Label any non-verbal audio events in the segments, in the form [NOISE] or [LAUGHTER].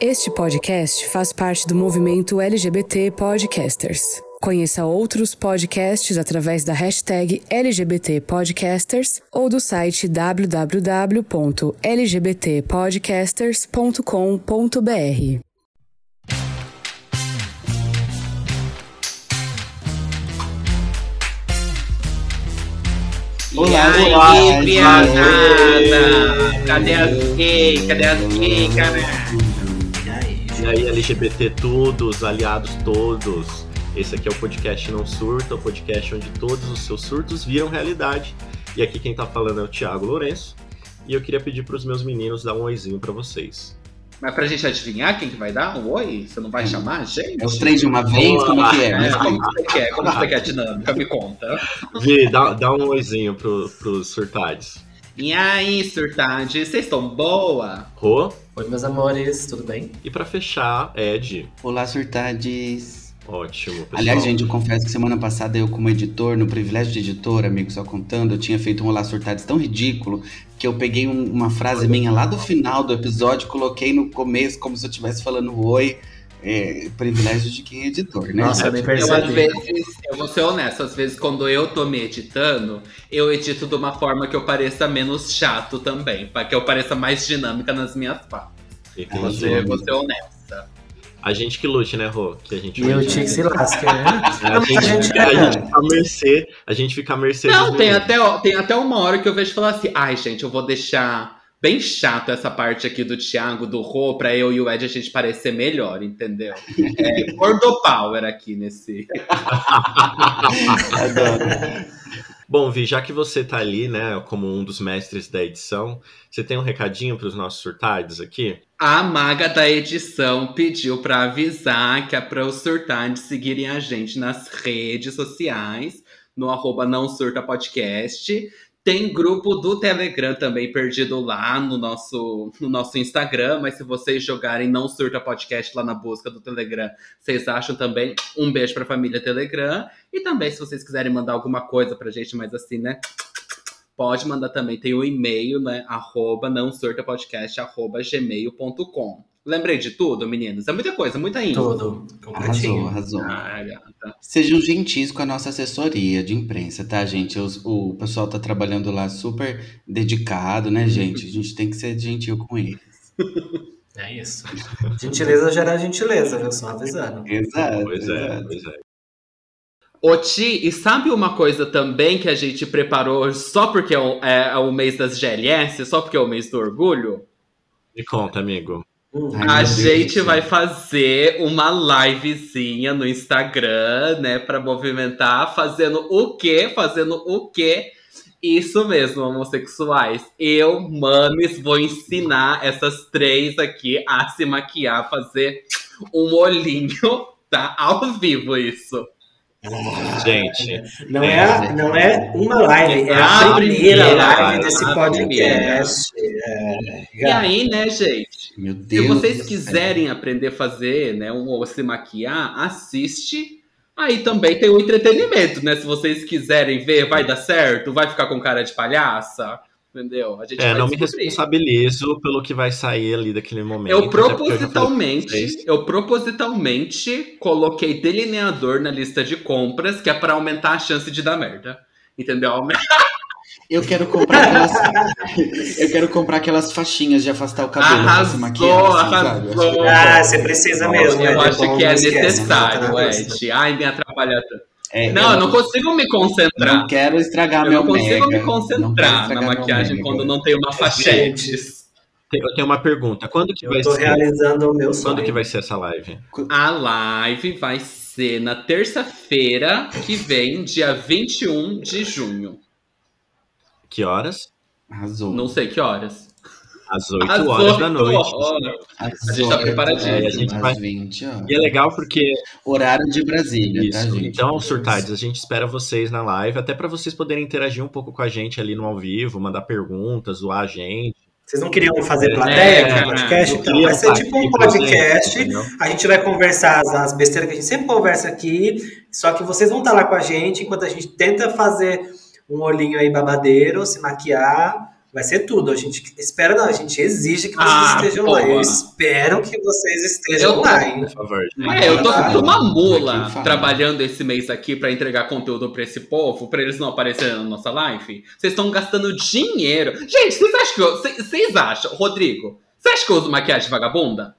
Este podcast faz parte do movimento LGBT Podcasters. Conheça outros podcasts através da hashtag LGBT Podcasters ou do site www.lgbtpodcasters.com.br. Olá, e aí, olá, pianada? Cadê as gays? Cadê as gays, cara? E aí, LGBT todos, aliados todos. Esse aqui é o podcast Não Surta, o podcast onde todos os seus surtos viram realidade. E aqui quem tá falando é o Thiago Lourenço. E eu queria pedir pros meus meninos dar um oizinho pra vocês. Mas pra gente adivinhar quem que vai dar um oi, você não vai chamar a gente? É os três de uma vez? Como é que é? É, como que você quer? Como que você quer a dinâmica? Me conta. Vi, dá, dá um oizinho pro, pros surtades. E aí, surtade, vocês estão boa? Rô. Oi, meus amores, tudo bem? E pra fechar, Ed. Olá, surtades. Ótimo, pessoal. Aliás, gente, eu confesso que semana passada eu, como editor, no privilégio de editor, amigo, só contando, eu tinha feito um Olá Surtades tão ridículo que eu peguei um- uma frase minha lá do final do episódio, coloquei no começo como se eu estivesse falando oi. É, privilégio de quem é editor, né? Nossa, eu nem Eu, às percebi. vezes, eu vou ser honesto, às vezes quando eu tô me editando, eu edito de uma forma que eu pareça menos chato também, para que eu pareça mais dinâmica nas minhas falas. Entendi. Vou ser, vou ser honesta. A gente que lute, né, Rô? Que a gente E o vai- Tic se lasca, né? [LAUGHS] A gente, a gente a gente fica à mercê, a gente fica à mercê Não, tem até, tem até uma hora que eu vejo falar assim, ai gente, eu vou deixar bem chato essa parte aqui do Thiago, do Rô, pra eu e o Ed a gente parecer melhor, entendeu? É gordo power aqui nesse... [LAUGHS] Bom, Vi, já que você tá ali, né, como um dos mestres da edição, você tem um recadinho pros nossos surtados aqui? A maga da edição pediu pra avisar que é para os surtados seguirem a gente nas redes sociais, no arroba não surta podcast. Tem grupo do Telegram também perdido lá no nosso, no nosso Instagram, mas se vocês jogarem não surta podcast lá na busca do Telegram, vocês acham também. Um beijo pra família Telegram. E também, se vocês quiserem mandar alguma coisa pra gente, mais assim, né? Pode mandar também, tem o e-mail, né? Arroba não podcast, arroba gmail.com. Lembrei de tudo, meninos? É muita coisa, muita info. Tudo. Arrasou, Completinho. arrasou. Ah, gata. Sejam gentis com a nossa assessoria de imprensa, tá, gente? Os- o pessoal tá trabalhando lá super dedicado, né, gente? A gente tem que ser gentil com eles. [LAUGHS] É isso. Gentileza gera gentileza, viu? Só avisando. Exato. Pois é, exato. pois é. Ô, Ti, e sabe uma coisa também que a gente preparou só porque é o, é o mês das GLS, só porque é o mês do orgulho? Me conta, amigo. Hum. A Deus gente céu. vai fazer uma livezinha no Instagram, né, Pra movimentar, fazendo o quê? Fazendo o quê? Isso mesmo, homossexuais. Eu, mames, vou ensinar essas três aqui a se maquiar, fazer um olhinho, [LAUGHS] tá? Ao vivo isso. Gente, Não é, a- não é uma live, é A a primeira primeira, live desse podcast. É, E aí, né, gente? Meu Se Deus. vocês do céu. quiserem aprender a fazer, né, um, ou se maquiar, assiste. Aí também tem o entretenimento, né? Se vocês quiserem ver, vai dar certo, vai ficar com cara de palhaça, entendeu? A gente é, vai não me descobrir. responsabilizo pelo que vai sair ali daquele momento. Eu propositalmente, vocês. eu propositalmente coloquei delineador na lista de compras, que é pra aumentar a chance de dar merda. Entendeu? Eu quero comprar aquelas. [LAUGHS] eu quero comprar aquelas faixinhas de afastar o cabelo pra se Arrasou, assim, sabe? arrasou. Ah, você precisa mesmo. Eu né? acho Bom, que é necessário. Ed. Ai, me atrapalha tanto. É, Não, eu não consigo me concentrar. Não quero estragar Eu meu não consigo mega. me concentrar na maquiagem mega. quando não tem uma fachetes. Tem- Eu tenho uma pergunta. Quando que vai Eu tô ser? realizando o meu sonho. Quando que vai ser essa live? A live vai ser na terça-feira que vem, dia 21 de junho. Que horas? Não sei que horas. Às 8 Às horas da oito noite. horas. Às A gente tá oito, preparadinho. às É, a gente vai- 20 horas. E é legal porque Horário de Brasília, tá, Isso. gente? Então, surtades, a gente espera vocês na live, até para vocês poderem interagir um pouco com a gente ali no ao vivo, mandar perguntas, zoar a gente. Vocês não queriam fazer É, plateia cara, com podcast? Então, vai ser tipo um presente, podcast. A gente vai conversar as, as besteiras que a gente sempre conversa aqui, só que vocês vão estar lá com a gente enquanto a gente tenta fazer um olhinho aí babadeiro, se maquiar, Vai ser tudo. A gente espera, não, a gente exige que vocês Ah, estejam lá. Eu espero que vocês estejam Eu lá, hein? Por favor. É, eu tô feito uma mula trabalhando esse mês aqui pra entregar conteúdo pra esse povo, pra eles não aparecerem na nossa live. Vocês estão gastando dinheiro. Gente, vocês acham que eu. Vocês vocês acham, Rodrigo? Você acha que eu uso maquiagem vagabunda?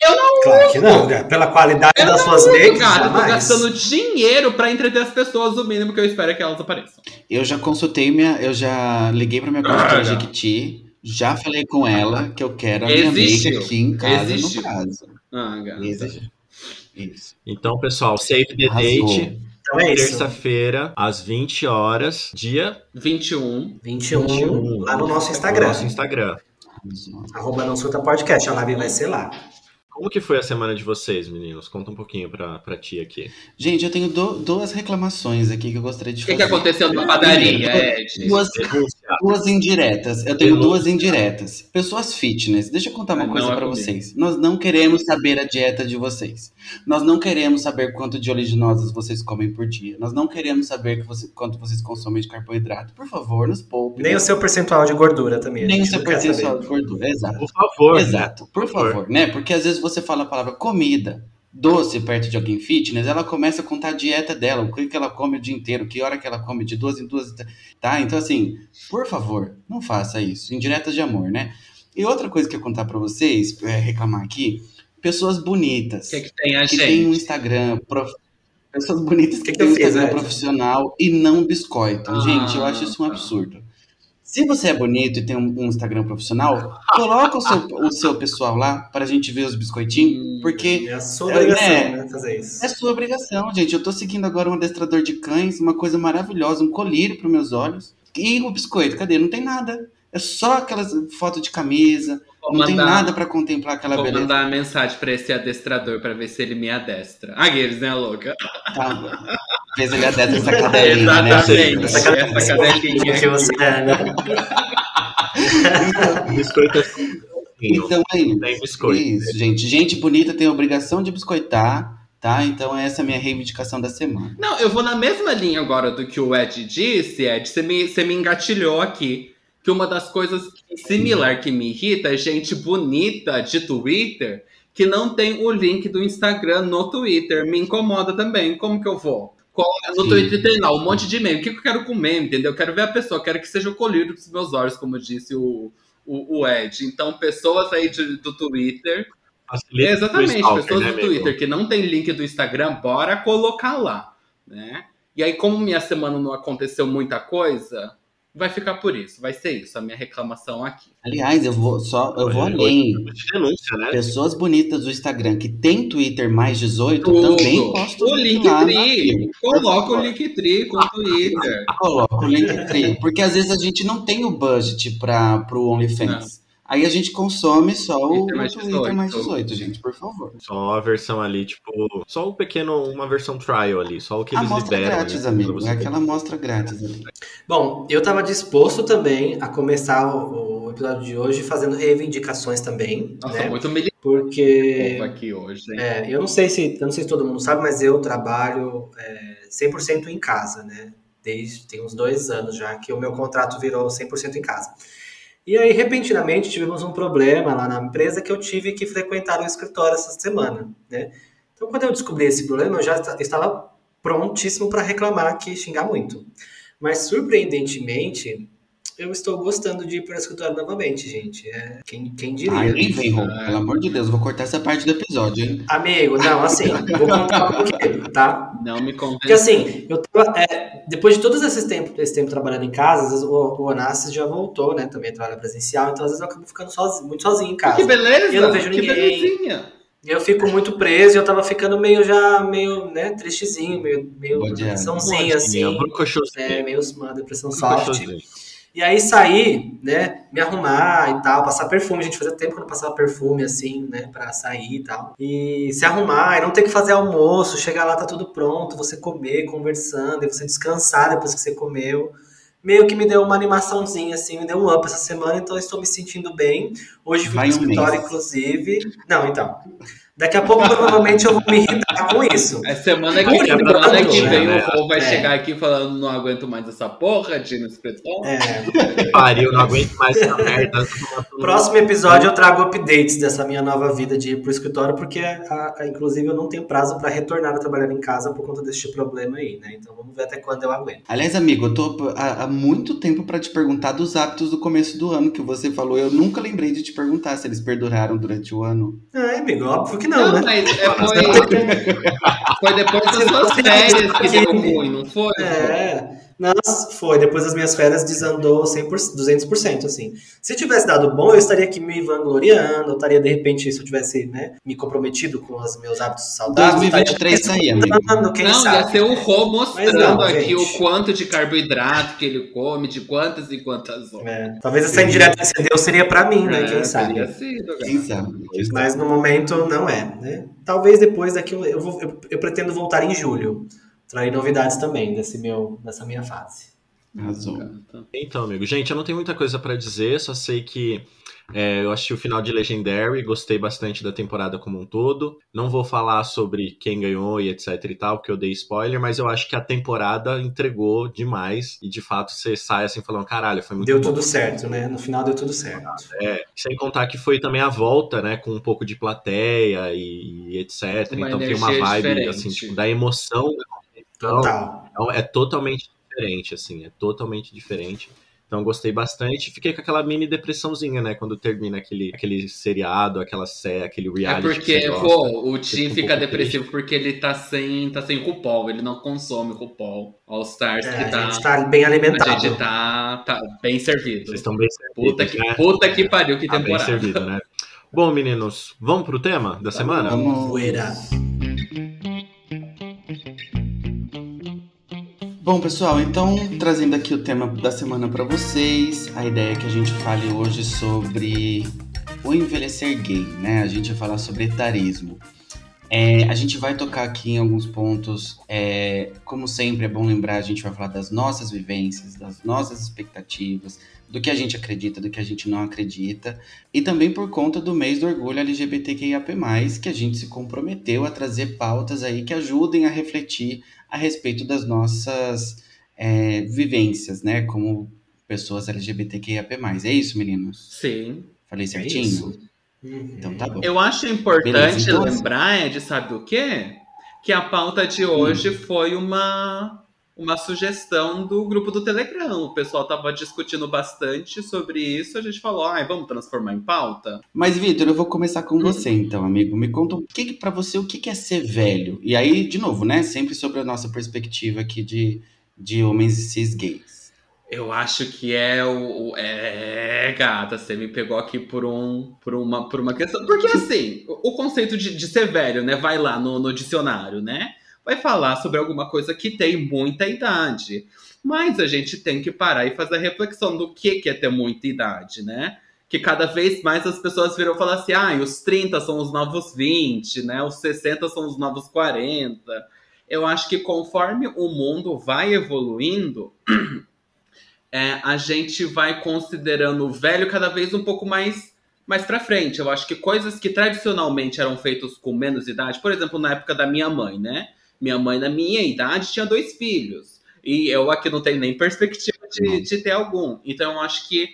Eu não Claro que não, né? Pela qualidade Eu das não suas uso, makes, cara. Eu tô jamais. gastando dinheiro pra entreter as pessoas. O mínimo que eu espero é que elas apareçam. Eu já consultei minha. Eu já liguei pra minha consultora Ah, já. Jequiti. Já falei com ela que eu quero a minha Existiu. make aqui em casa Existiu. no prazo. Ah, gata. Isso. Então, pessoal, save the Arrasou. date. Então é isso. Terça-feira, às 20 horas, dia 21. 21, 21, lá no nosso no Instagram. nosso Instagram. Arroba não surta podcast. A live vai ser lá. Como que foi a semana de vocês, meninos? Conta um pouquinho pra, pra ti aqui. Gente, eu tenho do- duas reclamações aqui que eu gostaria de O fazer. que, que aconteceu na padaria, Ed? Duas. Duas indiretas. Eu tenho duas indiretas. Pessoas fitness. Deixa eu contar uma não coisa é pra comigo. vocês. Nós não queremos saber a dieta de vocês. Nós não queremos saber quanto de oleaginosas vocês comem por dia. Nós não queremos saber que você- quanto vocês consomem de carboidrato. Por favor, nos poupe. Nem o seu percentual de gordura também. Nem o seu percentual saber. de gordura. Exato. Por favor. Exato, por favor, né? Porque às vezes você fala a palavra comida, doce perto de alguém fitness, ela começa a contar a dieta dela, o que que ela come o dia inteiro, que hora que ela come, de duas em duas, tá? Então assim, por favor, não faça isso, indiretas de amor, né? E outra coisa que eu contar pra vocês, é, reclamar aqui, pessoas bonitas, que, que tem a que tem um gente? Instagram, prof- pessoas bonitas que, Que que têm um fiz, Instagram profissional e não biscoitam. Ah, Gente, eu acho isso um tá. absurdo. Se você é bonito e tem um, um Instagram profissional, [LAUGHS] coloca o seu, o seu pessoal lá para a gente ver os biscoitinhos, Hum. porque É a sua É, obrigação, né? né? Fazer isso. é sua obrigação, gente. Eu tô seguindo agora um adestrador de cães, uma coisa maravilhosa, um colírio para meus olhos. E o biscoito, cadê? Não tem nada. É só aquelas fotos de camisa, Vou não tem mandar- nada para contemplar aquela Vou beleza. mandar uma mensagem pra esse adestrador pra ver se ele me adestra. Aqueles, né, louca? Tá? Fez ele adestra essa cadelinha, né? Exatamente. Essa Essa cadelinha que você é, né? [LAUGHS] Biscoito é fofinho. Então é isso. Tem É biscoito. isso, gente. Gente bonita tem a obrigação de biscoitar, tá? Então essa é a minha reivindicação da semana. Não, eu vou na mesma linha agora do que o Ed disse, Ed. Você me, você me engatilhou aqui. Que uma das coisas similar que me irrita é gente bonita de Twitter que não tem o link do Instagram no Twitter. Me incomoda também. Como que eu vou? Qual- No Sim. Twitter tem lá um monte de meme. O que eu quero comer, entendeu? Eu quero ver a pessoa, eu quero que seja o colírio dos meus olhos, como disse o, o, o Ed. Então, pessoas aí de- do Twitter o Exatamente, stalker, pessoas né, do amigo? Twitter que não tem link do Instagram, bora colocar lá, né? E aí, como minha semana não aconteceu muita coisa, vai ficar por isso, vai ser isso, a minha reclamação aqui. Aliás, eu vou só, eu vou além. denúncia, né? Pessoas bonitas do Instagram que tem Twitter mais 18 Tudo. também postam O Linktree, coloca o Linktree com o Twitter. Coloca o Linktree. Porque às vezes a gente não tem o budget para pro OnlyFans. Aí a gente consome só o, Twitter mais o Twitter mais 18. 18, gente, por favor. Só a versão ali, tipo, só o pequeno, uma versão trial ali, só o que A eles amostra liberam. grátis, né, amigo. É aquela amostra grátis ali. Bom, eu estava disposto também a começar o, o episódio de hoje fazendo reivindicações também, Nossa, né? muito militante Porque aqui hoje, hein? é, eu não sei se eu não sei se todo mundo sabe, mas eu trabalho é, 100% em casa, né? Desde tem uns dois anos já que o meu contrato virou 100% em casa. E aí, repentinamente, tivemos um problema lá na empresa que eu tive que frequentar o escritório essa semana, né? Então, quando eu descobri esse problema, eu já esta- estava prontíssimo para reclamar aqui e xingar muito. Mas, surpreendentemente, eu estou gostando de ir para o escritório novamente, gente. É, quem, quem diria? Ai, nem vem, Rô. Pelo amor de Deus, vou cortar essa parte do episódio, hein? Amigo, não, assim, vou contar por quê, tá? Não me Porque convence. assim, eu tava, é, depois de todos esses tempos, esse tempo trabalhando em casa, às vezes o, o Onassis já voltou, né? Também trabalha presencial, então às vezes eu acabo ficando sozinho, muito sozinho em casa. Que beleza! Eu não vejo que ninguém. belezinha! Eu fico muito preso e eu tava ficando meio já, meio, né, tristezinho, meio, meio depressãozinho, assim. É, meio uma depressão soft. E aí sair, né, me arrumar e tal, passar perfume. A gente fazia tempo que não passava perfume assim, né, pra sair e tal. E se arrumar, e não ter que fazer almoço, chegar lá, tá tudo pronto, você comer, conversando, e você descansar depois que você comeu. Meio que me deu uma animaçãozinha, assim, me deu um up essa semana, então estou me sentindo bem. Hoje fui um escritório, inclusive. Não, então. Daqui a pouco, provavelmente, eu vou me irritar com isso. É semana que, Por semana enquanto, que vem né? o Rô vai É. chegar aqui falando não aguento mais essa porra de Nespresso. É, Pariu, não aguento mais essa merda. próximo episódio eu trago updates dessa minha nova vida de ir pro escritório, porque, a- a- inclusive, eu não tenho prazo para retornar a trabalhar em casa por conta deste problema aí, né? Então vamos ver até quando eu aguento. Aliás, amigo, eu tô há, há muito tempo pra te perguntar dos hábitos do começo do ano que você falou. Eu nunca lembrei de te perguntar se eles perduraram durante o ano. Ah, amigo, óbvio que não, né? mas é, [LAUGHS] foi, foi depois das suas férias que deu ruim, não foi? É. Nossa, foi. Depois das minhas férias desandou 100%, 200%, assim. Se tivesse dado bom, eu estaria aqui me vangloriando, eu estaria, de repente, se eu tivesse, né, me comprometido com os meus hábitos saudáveis. 2023 tá aí, amigo. amigo. Quem não, sabe? ia ser o Rô mostrando Mas não, aqui gente. o quanto de carboidrato que ele come, de quantas e quantas horas. É, talvez essa indireta que você deu seria pra mim, né? É, Quem sabe? sido. Quem sabe? Mas no momento não é, né? Talvez depois daqui eu, eu, vou- eu- eu pretendo voltar em julho. Trair novidades também desse meu, dessa minha fase. Arrasou. Então, amigo, gente, eu não tenho muita coisa pra dizer, só sei que é, eu assisti o final de Legendary, gostei bastante da temporada como um todo. Não vou falar sobre quem ganhou e etc e tal, porque eu dei spoiler, mas eu acho que a temporada entregou demais e de fato você sai assim falando, caralho, foi muito Deu bom. tudo certo, né? No final deu tudo certo. É, sem contar que foi também a volta, né, com um pouco de plateia e, e etc. Uma então tem uma vibe diferente. assim, tipo, da emoção da competição. Total. Então, é totalmente diferente, assim, é totalmente diferente. Então gostei bastante. Fiquei com aquela mini depressãozinha, né? Quando termina aquele, aquele seriado, aquela série, aquele É reality. que porque, você gosta. pô, o Fica Tim um fica pouco depressivo porque ele tá sem, tá sem RuPaul, ele não consome RuPaul. All Stars É, que a tá. gente tá bem A alimentado. gente tá, tá bem servido. Vocês estão bem servidos, Puta que, né? puta que pariu, que Tá bem temporada. servido, né? Bom, meninos, vamos pro tema da semana? Vamos. Poeira. Bom, pessoal, então trazendo aqui o tema da semana para vocês, a ideia é que a gente fale hoje sobre o envelhecer gay, né? A gente vai falar sobre etarismo. É, a gente vai tocar aqui em alguns pontos, é, como sempre é bom lembrar, a gente vai falar das nossas vivências, das nossas expectativas, do que a gente acredita, do que a gente não acredita, e também por conta do mês do orgulho LGBTQIAP+, que a gente se comprometeu a trazer pautas aí que ajudem a refletir a respeito das nossas é, vivências, né, como pessoas LGBTQIAP+. É isso, meninos? Sim. Falei É certinho? isso. Uhum. Então tá bom. Eu acho importante Beleza, então- lembrar, Ed, sabe o quê? Que a pauta de hoje foi uma, uma sugestão do grupo do Telegram. O pessoal tava discutindo bastante sobre isso. A gente falou, ai, vamos transformar em pauta? Mas, Vitor, eu vou começar com você, então, amigo. Me conta o que, que para você, o que, que é ser velho? E aí, de novo, né? Sempre sobre a nossa perspectiva aqui de, de homens e cis gays. Eu acho que é o. o- É, gata, você me pegou aqui por, um, por, uma, por uma questão. Porque assim, o, o conceito de, de ser velho, né? Vai lá no, no dicionário, né? Vai falar sobre alguma coisa que tem muita idade. Mas a gente tem que parar e fazer a reflexão do que, que é ter muita idade, né? Que cada vez mais as pessoas viram falar assim: ah, os 30 são os novos 20, né? Os 60 são os novos 40. Eu acho que conforme o mundo vai evoluindo, [CLEARS THROAT] é, a gente vai considerando o velho cada vez um pouco mais mais para frente. Eu acho que coisas que tradicionalmente eram feitas com menos idade, por exemplo, na época da minha mãe, né? Minha mãe, na minha idade, tinha dois filhos. E eu aqui não tenho nem perspectiva de, de ter algum. Então, eu acho que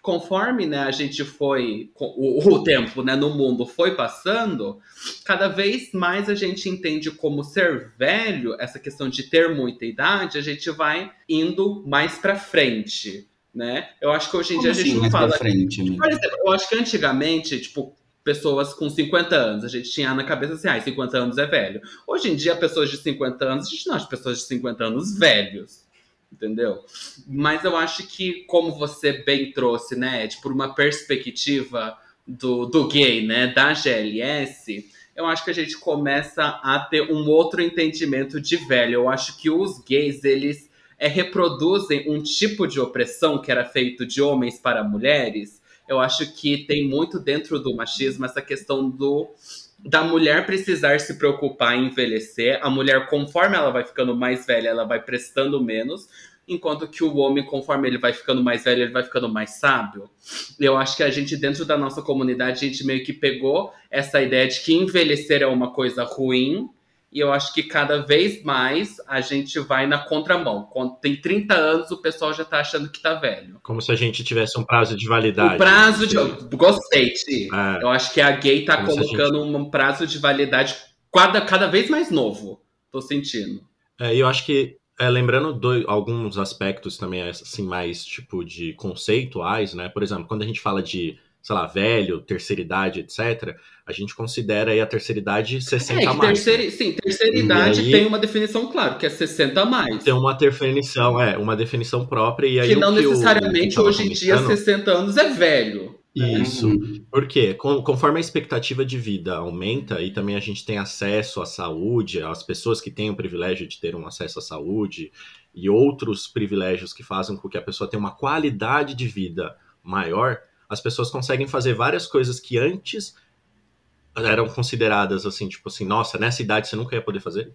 conforme né, a gente foi, o, o tempo né, no mundo foi passando, cada vez mais a gente entende como ser velho, essa questão de ter muita idade, a gente vai indo mais para frente, né? Eu acho que hoje em Como dia a assim, gente não mais fala frente, amigo? por exemplo, eu acho que antigamente, tipo, pessoas com 50 anos, a gente tinha na cabeça assim, ah, 50 anos é velho. Hoje em dia, pessoas de 50 anos, a gente não acha pessoas de 50 anos velhos. Entendeu? Mas eu acho que, como você bem trouxe, né, Ed, por uma perspectiva do, do gay, né, da GLS, eu acho que a gente começa a ter um outro entendimento de velho. Eu acho que os gays, eles é, reproduzem um tipo de opressão que era feito de homens para mulheres. Eu acho que tem muito dentro do machismo essa questão do da mulher precisar se preocupar em envelhecer. A mulher, conforme ela vai ficando mais velha, ela vai prestando menos. enquanto que o homem, conforme ele vai ficando mais velho, ele vai ficando mais sábio. Eu acho que a gente, dentro da nossa comunidade, a gente meio que pegou essa ideia de que envelhecer é uma coisa ruim, e eu acho que cada vez mais a gente vai na contramão. Quando tem 30 anos, o pessoal já tá achando que tá velho. Como se a gente tivesse um prazo de validade. O prazo de. Gostei, Ti. É. Eu acho que a gay tá colocando gente... um prazo de validade cada, cada vez mais novo. Tô sentindo. É, eu acho que é, lembrando dois, alguns aspectos também, assim, mais tipo de conceituais, né? Por exemplo, quando a gente fala de, sei lá, velho, terceira idade, etc., a gente considera aí a terceira idade 60 é, a mais. Terceira, né? Sim, terceira idade aí, tem uma definição, claro, que é 60 a mais. Tem uma definição, é, uma definição própria. E aí que não que necessariamente o, hoje em dia 60 anos é velho. Isso. Uhum. Porque conforme a expectativa de vida aumenta e também a gente tem acesso à saúde, as pessoas que têm o privilégio de ter um acesso à saúde e outros privilégios que fazem com que a pessoa tenha uma qualidade de vida maior, as pessoas conseguem fazer várias coisas que antes eram consideradas assim, tipo assim, nossa, nessa idade você nunca ia poder fazer.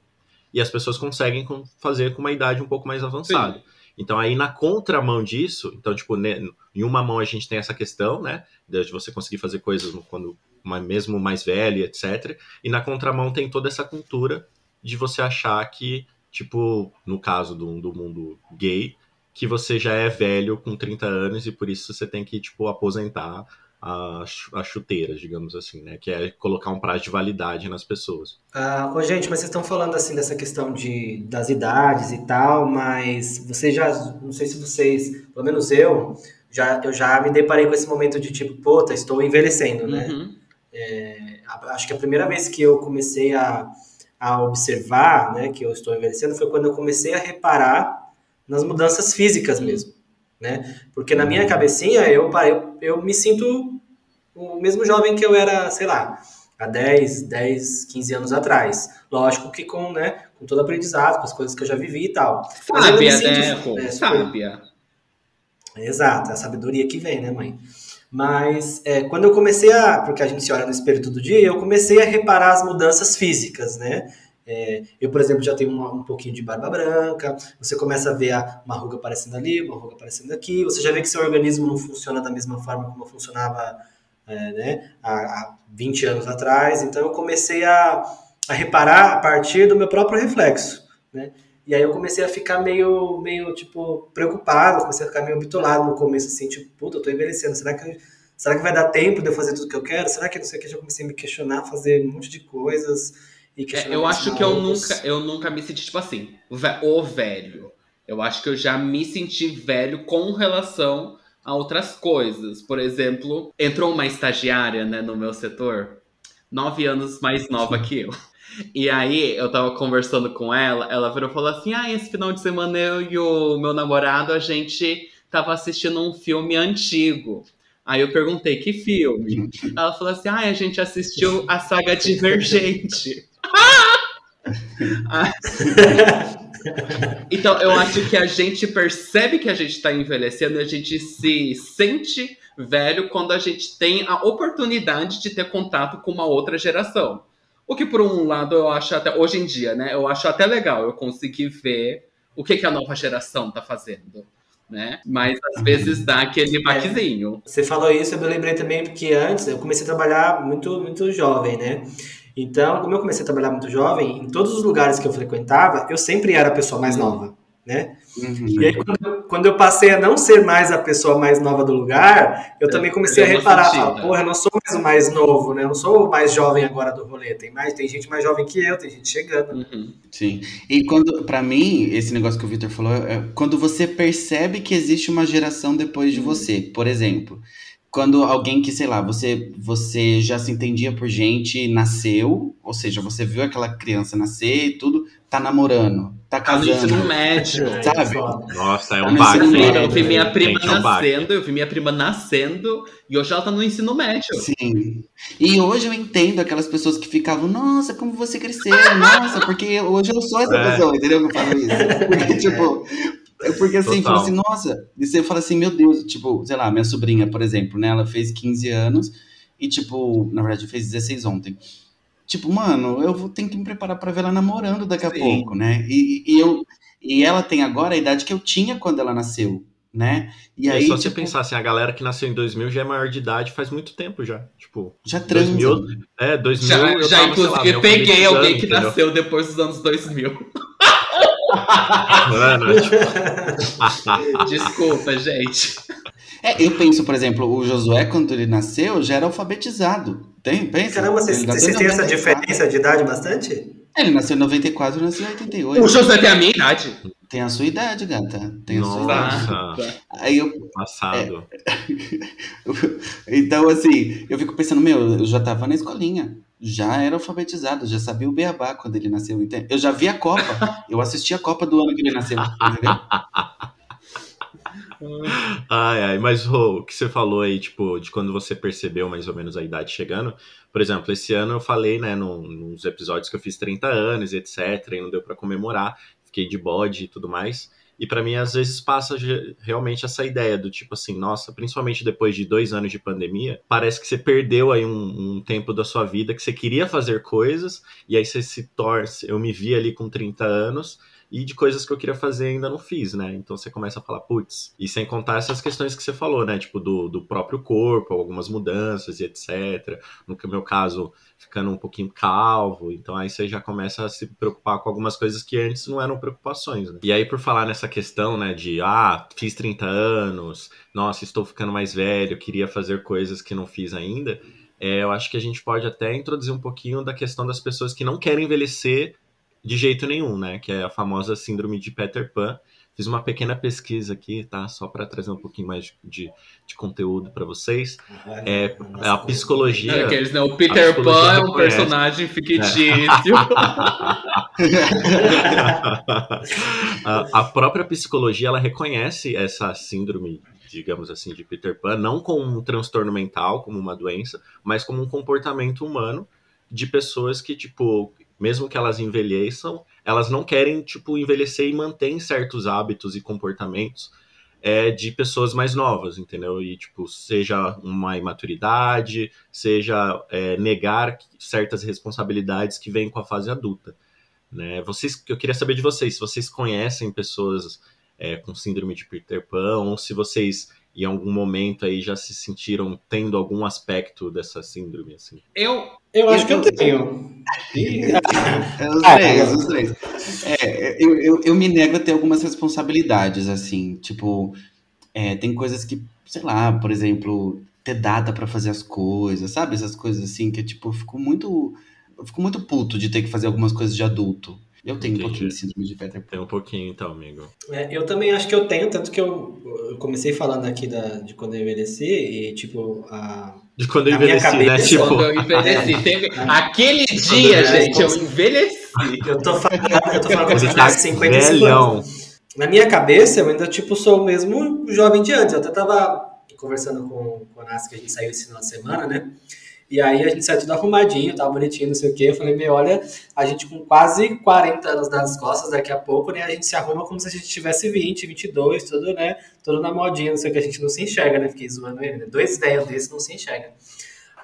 E as pessoas conseguem fazer com uma idade um pouco mais avançada. Sim. Então, aí na contramão disso, então, tipo, né, em uma mão a gente tem essa questão, né, de você conseguir fazer coisas quando mesmo mais velho, etc. E na contramão tem toda essa cultura de você achar que, tipo, no caso do, do mundo gay, que você já é velho com 30 anos e por isso você tem que, tipo, aposentar as, as chuteiras, digamos assim, né? Que é colocar um prazo de validade nas pessoas. Ah, ô, gente, mas vocês estão falando assim dessa questão de, das idades e tal, mas vocês já, não sei se vocês, pelo menos eu, já, eu já me deparei com esse momento de tipo, puta, estou envelhecendo, né? Uhum. É, acho que a primeira vez que eu comecei a, a observar, né, que eu estou envelhecendo foi quando eu comecei a reparar nas mudanças físicas mesmo né? Porque na minha cabecinha eu, eu, eu me sinto o mesmo jovem que eu era, sei lá, há 10, 10, 15 anos atrás. Lógico que com, né, com todo aprendizado, com as coisas que eu já vivi e tal. Sábia, né, pô? É, Sábia. Exato, a sabedoria que vem, né, mãe? Mas é, quando eu comecei a. Porque a gente se olha no espelho todo dia, eu comecei a reparar as mudanças físicas, né? É, eu, por exemplo, já tenho uma, um pouquinho de barba branca, você começa a ver a, uma ruga aparecendo ali, uma ruga aparecendo aqui, você já vê que seu organismo não funciona da mesma forma como funcionava é, né, há, há 20 anos atrás. Então, eu comecei a, a reparar a partir do meu próprio reflexo. Né? E aí eu comecei a ficar meio, meio tipo, preocupado, comecei a ficar meio bitolado no começo, assim, tipo, puta, eu tô envelhecendo, será que, será que vai dar tempo de eu fazer tudo que eu quero? Será que não sei o que? Já comecei a me questionar, fazer um monte de coisas. É, eu acho que eu nunca, eu nunca me senti, tipo assim, o velho. Eu acho que eu já me senti velho com relação a outras coisas. Por exemplo, entrou uma estagiária né, no meu setor, nove anos mais nova Sim. que eu. E aí eu tava conversando com ela, ela virou e falou assim: Ah, esse final de semana eu e o meu namorado, a gente tava assistindo um filme antigo. Aí eu perguntei, que filme? Ela falou assim: Ah, a gente assistiu a saga [LAUGHS] Divergente. [LAUGHS] então, eu acho que a gente percebe que a gente está envelhecendo, a gente se sente velho quando a gente tem a oportunidade de ter contato com uma outra geração. O que, por um lado, eu acho até hoje em dia, né? Eu acho até legal eu conseguir ver o que, que a nova geração está fazendo. Né? Mas às vezes dá aquele baquezinho. É, você falou isso, eu me lembrei também, porque antes eu comecei a trabalhar muito, muito jovem, né? Então, como eu comecei a trabalhar muito jovem, em todos os lugares que eu frequentava, eu sempre era a pessoa mais nova, né? Uhum. E aí, quando, quando, eu passei a não ser mais a pessoa mais nova do lugar, eu é, também comecei a reparar, falar, porra, eu não sou mais o mais novo, né? Eu não sou o mais jovem agora do rolê. Tem, mais, tem gente mais jovem que eu, tem gente chegando. Uhum. Sim. E quando, para mim, esse negócio que o Victor falou, é quando você percebe que existe uma geração depois de uhum. você. Por exemplo, quando alguém que, sei lá, você, você já se entendia por gente, nasceu, ou seja, você viu aquela criança nascer e tudo, tá namorando, tá casando. Tá no ensino médio. [LAUGHS] Sabe? Nossa, é um tá baque. Eu vi minha prima Gente, nascendo, eu vi minha prima nascendo, e hoje ela tá no ensino médio. Sim. E hoje eu entendo aquelas pessoas que ficavam, nossa, como você cresceu, nossa, porque hoje eu sou essa é. pessoa, entendeu que eu falo isso? [LAUGHS] Porque, tipo, é porque assim, fala assim, nossa, e você fala assim, meu Deus, tipo, sei lá, minha sobrinha, por exemplo, né? Ela fez 15 anos e, tipo, na verdade, fez 16 ontem. tipo, mano, eu vou ter que me preparar para ver ela namorando daqui a Sim. pouco, né? E, e eu e ela tem agora a idade que eu tinha quando ela nasceu, né? E E aí, só você tipo, pensar assim, a galera que nasceu em 2000 já é maior de idade faz muito tempo já. Tipo, já transa. 2000, é, 2000 Já, eu já tava, sei lá, inclusive, me peguei alguém que entendeu? nasceu depois dos anos 2000. É, tipo, [LAUGHS] Desculpa, gente. É, eu penso, por exemplo, o Josué, quando ele nasceu, já era alfabetizado. Tem, pensa? Caramba, vocês, Ele nasceu vocês em têm essa 94. diferença de idade bastante? Ele nasceu em 94, eu nasci em 88. O José tem a minha idade. Tem a sua idade, gata. Tem a sua Nossa. idade. Aí eu, passado. [LAUGHS] então, assim, eu fico pensando, meu, eu já tava na escolinha. Já era alfabetizado, já sabia o beabá quando ele nasceu. Eu já vi a Copa. Eu assisti a Copa do ano que ele nasceu. Entendeu? [LAUGHS] Ai, ai, mas o que você falou aí, tipo, de quando você percebeu mais ou menos a idade chegando. Por exemplo, esse ano eu falei, né, nos episódios que eu fiz 30 anos, etc, e não deu pra comemorar, fiquei de bode e tudo mais. E pra mim, às vezes, passa realmente essa ideia do tipo assim, nossa, principalmente depois de dois anos de pandemia, parece que você perdeu aí um, um tempo da sua vida que você queria fazer coisas, e aí você se torce. Eu me vi ali com 30 anos, e de coisas que eu queria fazer ainda não fiz, né? Então você começa a falar, putz, e sem contar essas questões que você falou, né? Tipo, do, do próprio corpo, algumas mudanças e etc. No meu caso, ficando um pouquinho calvo, então aí você já começa a se preocupar com algumas coisas que antes não eram preocupações, né? E aí, por falar nessa questão, né, de ah, fiz 30 anos, nossa, estou ficando mais velho, queria fazer coisas que não fiz ainda. É, eu acho que a gente pode até introduzir um pouquinho da questão das pessoas que não querem envelhecer de jeito nenhum, né? Que é a famosa síndrome de Peter Pan. Fiz uma pequena pesquisa aqui, tá? Só para trazer um pouquinho mais de, de conteúdo para vocês. É, a psicologia. Aqueles, né? O Peter Pan é um reconhece. personagem fictício. [LAUGHS] a, a própria psicologia ela reconhece essa síndrome, digamos assim, de Peter Pan, não como um transtorno mental, como uma doença, mas como um comportamento humano de pessoas que, tipo, mesmo que elas envelheçam, elas não querem, tipo, envelhecer e mantêm certos hábitos e comportamentos é, de pessoas mais novas, entendeu? E, tipo, seja uma imaturidade, seja é, negar certas responsabilidades que vêm com a fase adulta. Né? Vocês, eu queria saber de vocês, se vocês conhecem pessoas é, com síndrome de Peter Pan, ou se vocês, em algum momento aí, já se sentiram tendo algum aspecto dessa síndrome, assim. Eu, Eu acho que eu tenho. É, os três, os três. É, eu, eu, eu me nego a ter algumas responsabilidades, assim, tipo, é, tem coisas que, sei lá, por exemplo, ter data pra fazer as coisas, sabe? Essas coisas assim, que tipo, eu fico muito. Eu fico muito puto de ter que fazer algumas coisas de adulto. Eu tenho um Entendi. pouquinho de síndrome de Peter Pan. Tem um pouquinho, então, amigo. É, eu também acho que eu tenho, tanto que eu, eu comecei falando aqui da, de quando eu envelheci e, tipo, a, De quando eu envelheci, né? cabeça, Tipo, quando eu envelheci, [LAUGHS] teve... aquele dia, eu gente, eu envelheci. [LAUGHS] eu tô falando, eu tô falando se eu tivesse 55 velhão. anos. Na minha cabeça, eu ainda, tipo, sou o mesmo jovem de antes. Eu até tava conversando com, com a Nassi, que a gente saiu esse final de semana, né? E aí a gente saiu tudo arrumadinho, tava bonitinho, não sei o quê. Eu falei, meu, olha, a gente com quase 40 anos nas costas, daqui a pouco, né? A gente se arruma como se a gente tivesse 20, 22, tudo, né? Tudo na modinha, não sei o que, a gente não se enxerga, né? Fiquei zoando ele, né? Dois velhos desses não se enxergam.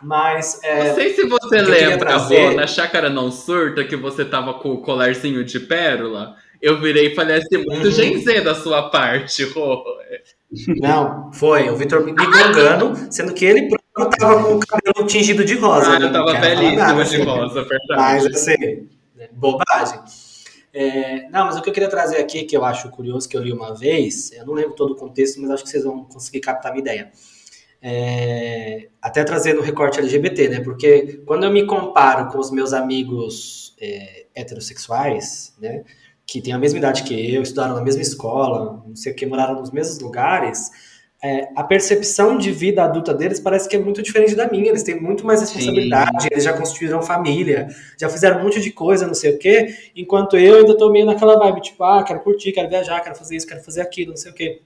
Mas, é, Não sei se você lembra, trazer- Rô, na Chácara Não Surta, que você tava com o colarzinho de pérola. Eu virei e falei assim, muito Uhum. genzê da sua parte, Rô. Não, foi. O Vitor me gongando, sendo que ele próprio tava com o cabelo tingido de rosa. Ah, né? eu tava belíssima de assim. rosa, verdade. Mas, assim, né, bobagem. É, não, mas o que eu queria trazer aqui, que eu acho curioso, que eu li uma vez, eu não lembro todo o contexto, mas acho que vocês vão conseguir captar a minha ideia. É, até trazendo o recorte LGBT, né? Porque quando eu me comparo com os meus amigos é, heterossexuais, né? Que têm a mesma idade que eu, estudaram na mesma escola, não sei o que, moraram nos mesmos lugares, é, a percepção de vida adulta deles parece que é muito diferente da minha. Eles têm muito mais responsabilidade, eles já construíram família, já fizeram um monte de coisa, não sei o quê, enquanto eu ainda tô meio naquela vibe, tipo, ah, quero curtir, quero viajar, quero fazer isso, quero fazer aquilo, não sei o quê.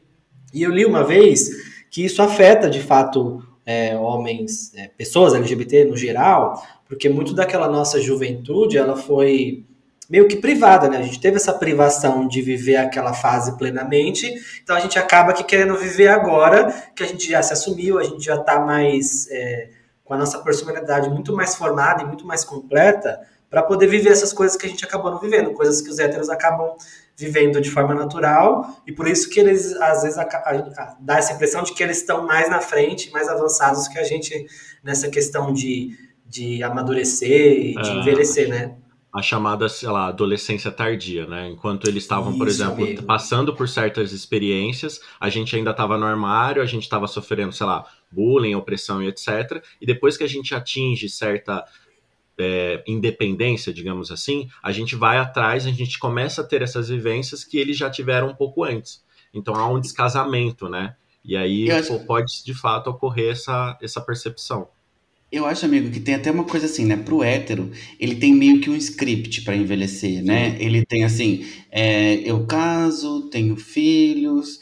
E eu li uma vez que isso afeta, de fato, é, homens, é, pessoas LGBT no geral, porque muito daquela nossa juventude, ela foi meio que privada, né? A gente teve essa privação de viver aquela fase plenamente, então a gente acaba que querendo viver agora, que a gente já se assumiu, a gente já tá mais é, com a nossa personalidade muito mais formada e muito mais completa para poder viver essas coisas que a gente acabou não vivendo, coisas que os héteros acabam vivendo de forma natural, e por isso que eles, às vezes, a, a, dá essa impressão de que eles estão mais na frente, mais avançados que a gente nessa questão de, de amadurecer e de é, envelhecer, né? A chamada, sei lá, adolescência tardia, né? Enquanto eles estavam, por exemplo, amigo. passando por certas experiências, a gente ainda estava no armário, a gente estava sofrendo, sei lá, bullying, opressão e etc. E depois que a gente atinge certa é, independência, digamos assim, a gente vai atrás, a gente começa a ter essas vivências que eles já tiveram um pouco antes. Então há um descasamento, né? E aí acho... pode de fato ocorrer essa, essa percepção. Eu acho, amigo, que tem até uma coisa assim, né? Pro hétero, ele tem meio que um script para envelhecer, né? Ele tem assim, é, eu caso, tenho filhos,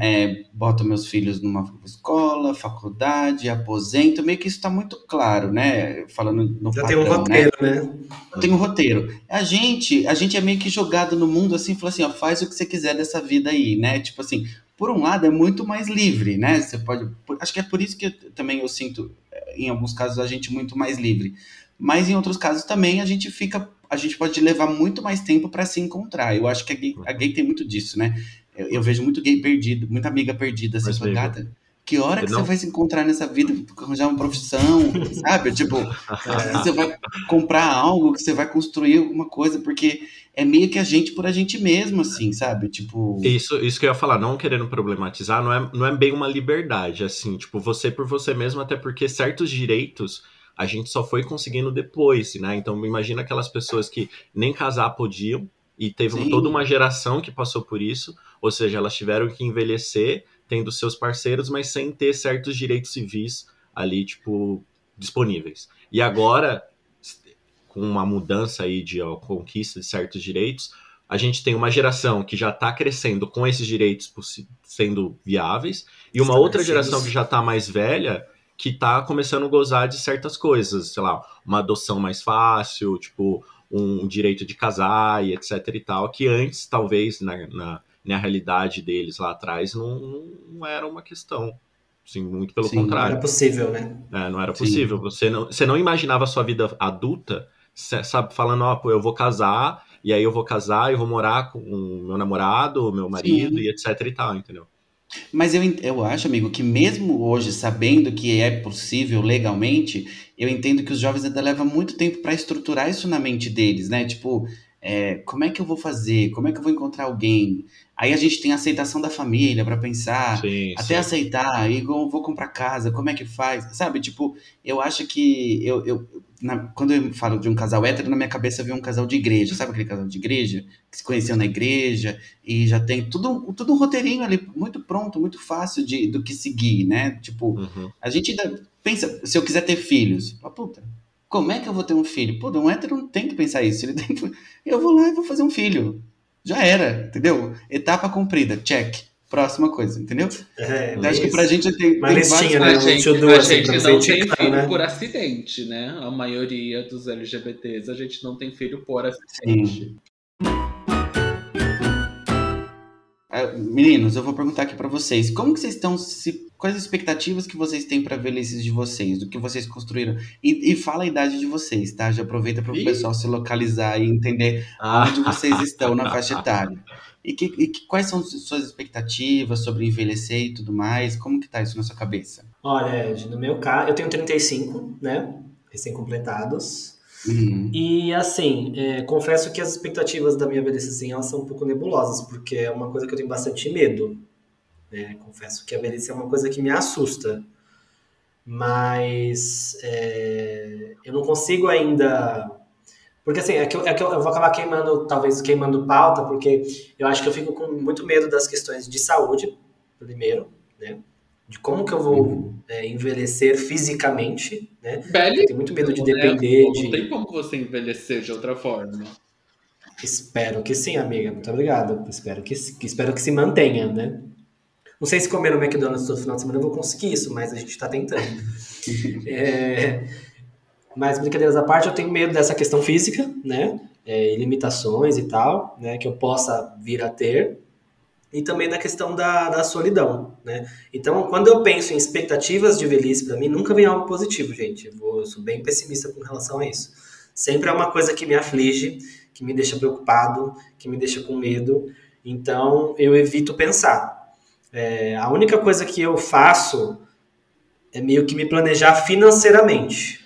é, boto meus filhos numa escola, faculdade, aposento, meio que isso está muito claro, né? Falando no Já padrão, tem um roteiro, né? né? Tem um roteiro. A gente, a gente é meio que jogado no mundo assim, fala assim, ó, faz o que você quiser dessa vida aí, né? Tipo assim, por um lado é muito mais livre, né? Você pode, acho que é por isso que eu, também eu sinto, eh, em alguns casos a gente muito mais livre, mas em outros casos também a gente fica, a gente pode levar muito mais tempo para se encontrar. Eu acho que a gay, a gay tem muito disso, né? Eu, eu, vejo muito gay perdido, muita amiga perdida, assim, falando, gata, que hora que não... você vai se encontrar nessa vida, arranjar uma profissão, sabe? Tipo, [LAUGHS] você vai comprar algo, que você vai construir alguma coisa, porque é meio que a gente por a gente mesmo, assim, sabe? Tipo. Isso, isso que eu ia falar, não querendo problematizar, não é, não é bem uma liberdade, assim, tipo, você por você mesmo, até porque certos direitos a gente só foi conseguindo depois, né? Então imagina aquelas pessoas que nem casar podiam e teve Sim. toda uma geração que passou por isso, ou seja, elas tiveram que envelhecer tendo seus parceiros, mas sem ter certos direitos civis ali, tipo, disponíveis. E agora, com uma mudança aí de ó, conquista de certos direitos, a gente tem uma geração que já está crescendo com esses direitos sendo viáveis, e uma outra geração que já está mais velha que está começando a gozar de certas coisas, sei lá, uma adoção mais fácil, tipo, um direito de casar e etc e tal, que antes, talvez, na, na, na realidade deles lá atrás, não, não era uma questão. Sim, muito pelo Sim, contrário. Não era possível, né? É, não era possível. Você não, você não imaginava a sua vida adulta, sabe, falando, ó, eu vou casar, e aí eu vou casar e vou morar com o meu namorado, meu marido, Sim. e etc e tal, entendeu? Mas eu, eu acho, amigo, que mesmo hoje, sabendo que é possível legalmente, eu entendo que os jovens ainda levam muito tempo para estruturar isso na mente deles, né? Tipo, é, como é que eu vou fazer? Como é que eu vou encontrar alguém? Aí a gente tem a aceitação da família para pensar, sim, até sim. aceitar, eu vou comprar casa, como é que faz? Sabe, tipo, eu acho que eu, eu na, quando eu falo de um casal hétero, na minha cabeça vem um casal de igreja, sabe aquele casal de igreja que se conheceu na igreja e já tem tudo, tudo um roteirinho ali muito pronto, muito fácil de, do que seguir, né? Tipo, uhum. a gente ainda pensa, se eu quiser ter filhos, ah, puta, como é que eu vou ter um filho? Pô, um hétero não tem que pensar isso, ele tem que, eu vou lá e vou fazer um filho. Já era, entendeu? Etapa cumprida, check. Próxima coisa, entendeu? É, então, acho que pra gente tem, uma tem listinha, né? A gente, a gente não tem filho né? por acidente, né? A maioria dos LGBTs, a gente não tem filho por acidente. Sim. Ah, meninos, eu vou perguntar aqui para vocês. Como que vocês estão se quais as expectativas que vocês têm para velhices de vocês, do que vocês construíram? E, e fala a idade de vocês, tá? Já aproveita para o pessoal se localizar e entender ah. onde vocês estão na faixa etária. [LAUGHS] E, que, e que, quais são suas expectativas sobre envelhecer e tudo mais? Como que tá isso na sua cabeça? Olha, Ed, no meu caso, eu tenho 35, né? Recém-completados. Uhum. E assim, é, confesso que as expectativas da minha velhice assim, elas são um pouco nebulosas, porque é uma coisa que eu tenho bastante medo. Né? Confesso que a velhice é uma coisa que me assusta. Mas é, eu não consigo ainda. Porque assim, é que, eu, é que eu, vou acabar queimando, talvez queimando pauta, porque eu acho que eu fico com muito medo das questões de saúde, primeiro, né? De como que eu vou uhum. é, envelhecer fisicamente, né? Belly, eu tenho muito medo de né? depender não de. Não tem como você envelhecer de outra forma. Espero que sim, amiga. Muito obrigado. Espero que, espero que se mantenha, né? Não sei se comer no McDonald's todo final de semana eu vou conseguir isso, mas a gente está tentando. [LAUGHS] é, mas brincadeiras à parte, eu tenho medo dessa questão física, né? É, limitações e tal, né? Que eu possa vir a ter. e também da questão da, da solidão, né? Então, quando eu penso em expectativas de velhice, para mim nunca vem algo positivo, gente. Eu, vou, eu sou bem pessimista com relação a isso. Sempre é uma coisa que me aflige, que me deixa preocupado, que me deixa com medo. Então, eu evito pensar. É, a única coisa que eu faço é meio que me planejar financeiramente,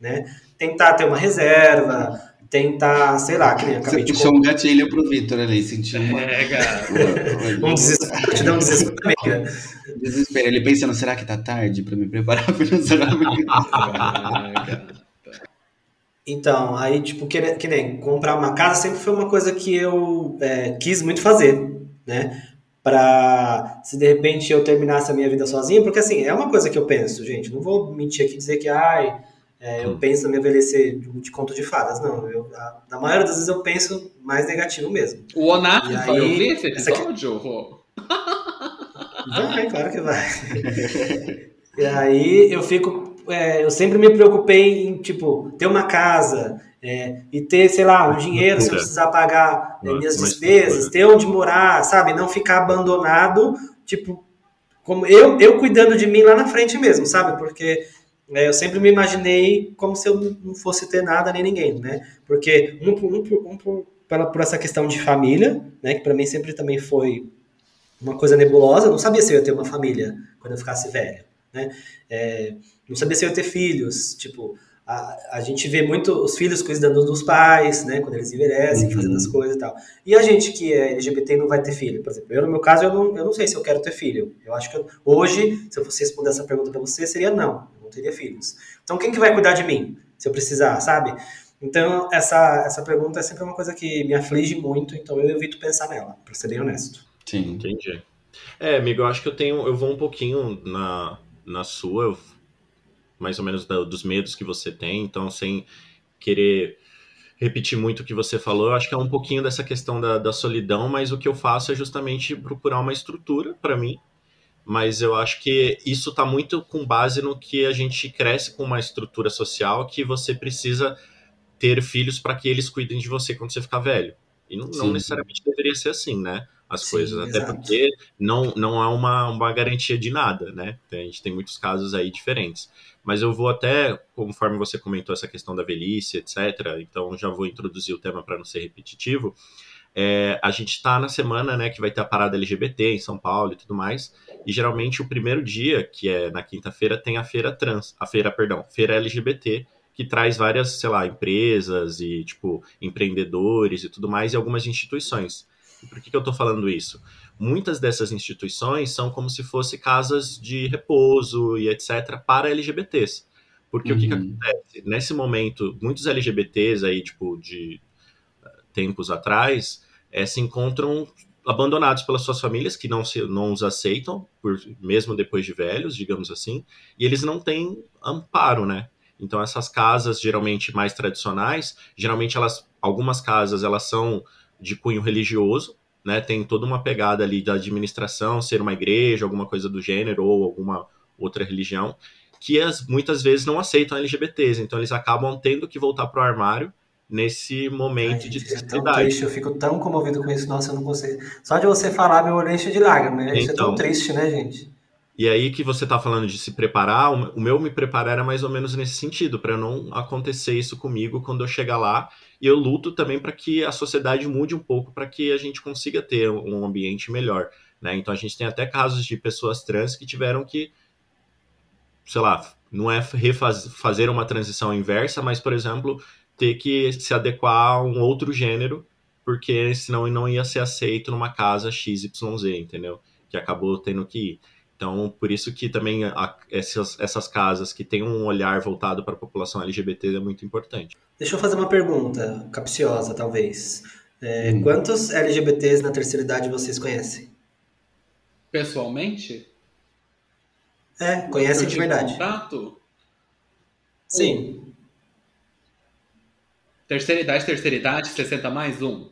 né? Tentar ter uma reserva, tentar, sei lá, que nem acabei Você puxou um gatilho pro Vitor ali, sentiu uma... É, cara. um desespero, te dá um desespero [LAUGHS] também, né? Desespero. Ele pensando, será que tá tarde pra me preparar [LAUGHS] financeiramente? Então, aí, tipo, que, que nem comprar uma casa sempre foi uma coisa que eu é, quis muito fazer, né? Pra se de repente eu terminasse a minha vida sozinho, porque assim, é uma coisa que eu penso, gente. Não vou mentir aqui e dizer que, ai, é, eu penso na minha envelhecer de, de conto de fadas. Não, eu, a, na maioria das vezes eu penso mais negativo mesmo. O Onato E vai aí, ouvir esse essa aqui- episódio? Rô? Vai, claro que vai. [LAUGHS] e aí eu fico. é, eu sempre me preocupei em, tipo, ter uma casa é, e ter, sei lá, um dinheiro se eu Estrutura. precisar pagar é, minhas despesas, ter onde morar, sabe? Não ficar abandonado, tipo, como eu, eu cuidando de mim lá na frente mesmo, sabe? Porque é, eu sempre me imaginei como se eu não fosse ter nada nem ninguém, né? Porque um por, um por, um por, pela, por essa questão de família, né? Que para mim sempre também foi uma coisa nebulosa. Eu não sabia se eu ia ter uma família quando eu ficasse velho, né? É, não sabia se eu ia ter filhos. Tipo, a, a gente vê muito os filhos cuidando dos pais, né? Quando eles envelhecem, Uhum. fazendo as coisas e tal. E a gente que é LGBT não vai ter filho, por exemplo. Eu, no meu caso, eu não, eu não sei se eu quero ter filho. Eu acho que eu- hoje, se eu fosse responder essa pergunta para você, seria não. Não teria filhos. Então, quem que vai cuidar de mim? Se eu precisar, sabe? Então, essa, essa pergunta é sempre uma coisa que me aflige muito, então eu evito pensar nela, para ser bem honesto. Sim. Entendi. É, amigo, eu acho que eu tenho. Eu vou um pouquinho na, na sua, mais ou menos da- dos medos que você tem, então sem querer repetir muito o que você falou, eu acho que é um pouquinho dessa questão da, da solidão, mas o que eu faço é justamente procurar uma estrutura para mim. Mas eu acho que isso tá muito com base no que a gente cresce com uma estrutura social que você precisa ter filhos para que eles cuidem de você quando você ficar velho. E não, não necessariamente deveria ser assim, né? As Sim, coisas. Até exato. porque não, não há uma, uma garantia de nada, né? A gente tem muitos casos aí diferentes. Mas eu vou até, conforme você comentou essa questão da velhice, etc., então já vou introduzir o tema para não ser repetitivo. É, a gente está na semana, né, que vai ter a parada LGBT em São Paulo e tudo mais. E geralmente o primeiro dia, que é na quinta-feira, tem a feira trans, a feira, perdão, feira LGBT, que traz várias, sei lá, empresas e, tipo, empreendedores e tudo mais, e algumas instituições. E por que, que eu tô falando isso? Muitas dessas instituições são como se fossem casas de repouso e etc. para LGBTs. Porque o que, que Uhum. acontece? Nesse momento, muitos LGBTs aí, tipo, de eh, tempos atrás, eh, se encontram abandonados pelas suas famílias, que não, se, não os aceitam, por, mesmo depois de velhos, digamos assim, e eles não têm amparo, né? Então essas casas, geralmente mais tradicionais, geralmente elas, algumas casas, elas são de cunho religioso, né? Tem toda uma pegada ali da administração, ser uma igreja, alguma coisa do gênero, ou alguma outra religião, que as, muitas vezes não aceitam LGBTs, então eles acabam tendo que voltar pro armário nesse momento Ai, de é triste, eu fico tão comovido com isso, nossa, eu não consigo. Só de você falar, meu olho enche de lágrimas, né? Isso é Então. tão triste, né, gente? E aí que você tá falando de se preparar, o meu me preparar era mais ou menos nesse sentido, para não acontecer isso comigo quando eu chegar lá. E eu luto também para que a sociedade mude um pouco, para que a gente consiga ter um ambiente melhor, né? Então a gente tem até casos de pessoas trans que tiveram que, sei lá, não é refaz- fazer uma transição inversa, mas por exemplo, ter que se adequar a um outro gênero, porque senão não ia ser aceito numa casa XYZ, entendeu? Que acabou tendo que ir. Então, por isso que também a- essas, essas casas que têm um olhar voltado para a população LGBT é muito importante. Deixa eu fazer uma pergunta, capciosa, talvez. É, Hum. Quantos LGBTs na terceira idade vocês conhecem? Pessoalmente? É, conhecem de verdade. Contato? Sim. Terceira idade, terceira idade, 60 mais um.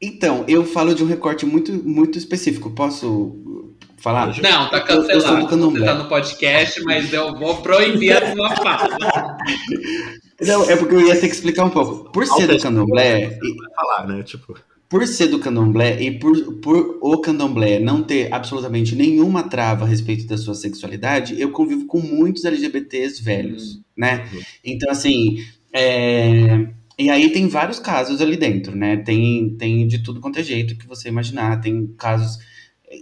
Então, eu falo de um recorte muito, muito específico. Posso falar? Não, tá Eu- eu cancelado. do candomblé. Você tá no podcast, mas eu vou proibir a sua fala. [LAUGHS] Não, é porque eu ia ter que explicar um pouco. Por ser do candomblé, e- Vai falar, né? Tipo, por ser do candomblé e por, por o candomblé não ter absolutamente nenhuma trava a respeito da sua sexualidade, eu convivo com muitos LGBTs velhos, uhum. né? Uhum. Então, assim, é... e aí tem vários casos ali dentro, né? Tem, tem de tudo quanto é jeito que você imaginar, tem casos...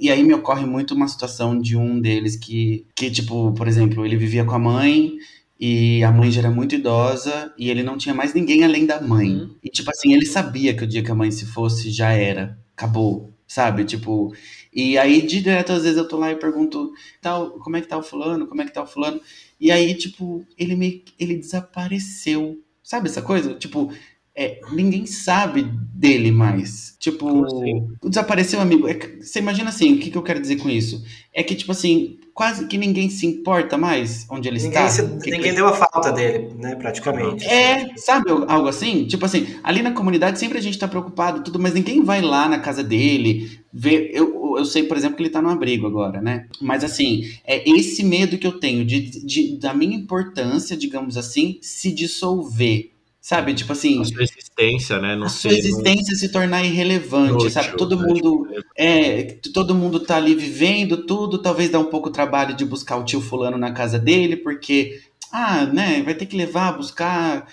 E aí me ocorre muito uma situação de um deles que, que, tipo, por exemplo, ele vivia com a mãe e a mãe já era muito idosa e ele não tinha mais ninguém além da mãe. Uhum. E, tipo assim, ele sabia que o dia que a mãe se fosse já era, acabou, sabe? Tipo, e aí direto às vezes eu tô lá e pergunto, tal, como é que tá o fulano? Como é que tá o fulano? E aí, tipo, ele me ele desapareceu. Sabe essa coisa? Tipo, é, ninguém sabe dele mais. Tipo, assim? desapareceu, amigo. É, você imagina assim, o que, que eu quero dizer com isso? É que, tipo assim, quase que ninguém se importa mais onde ele ninguém está. Se, ninguém deu a falta dele, né, praticamente. É, sabe algo assim? Tipo assim, ali na comunidade sempre a gente tá preocupado, tudo, mas ninguém vai lá na casa dele, ver. Eu, eu sei, por exemplo, que ele tá no abrigo agora, né? Mas assim, é esse medo que eu tenho de, de da minha importância, digamos assim, se dissolver Sabe, tipo assim. A sua existência, né? Não a sua existência um... se tornar irrelevante, sabe? Todo né? mundo. É, todo mundo tá ali vivendo tudo, talvez dá um pouco trabalho de buscar o tio fulano na casa dele, porque. Ah, né? Vai ter que levar, buscar.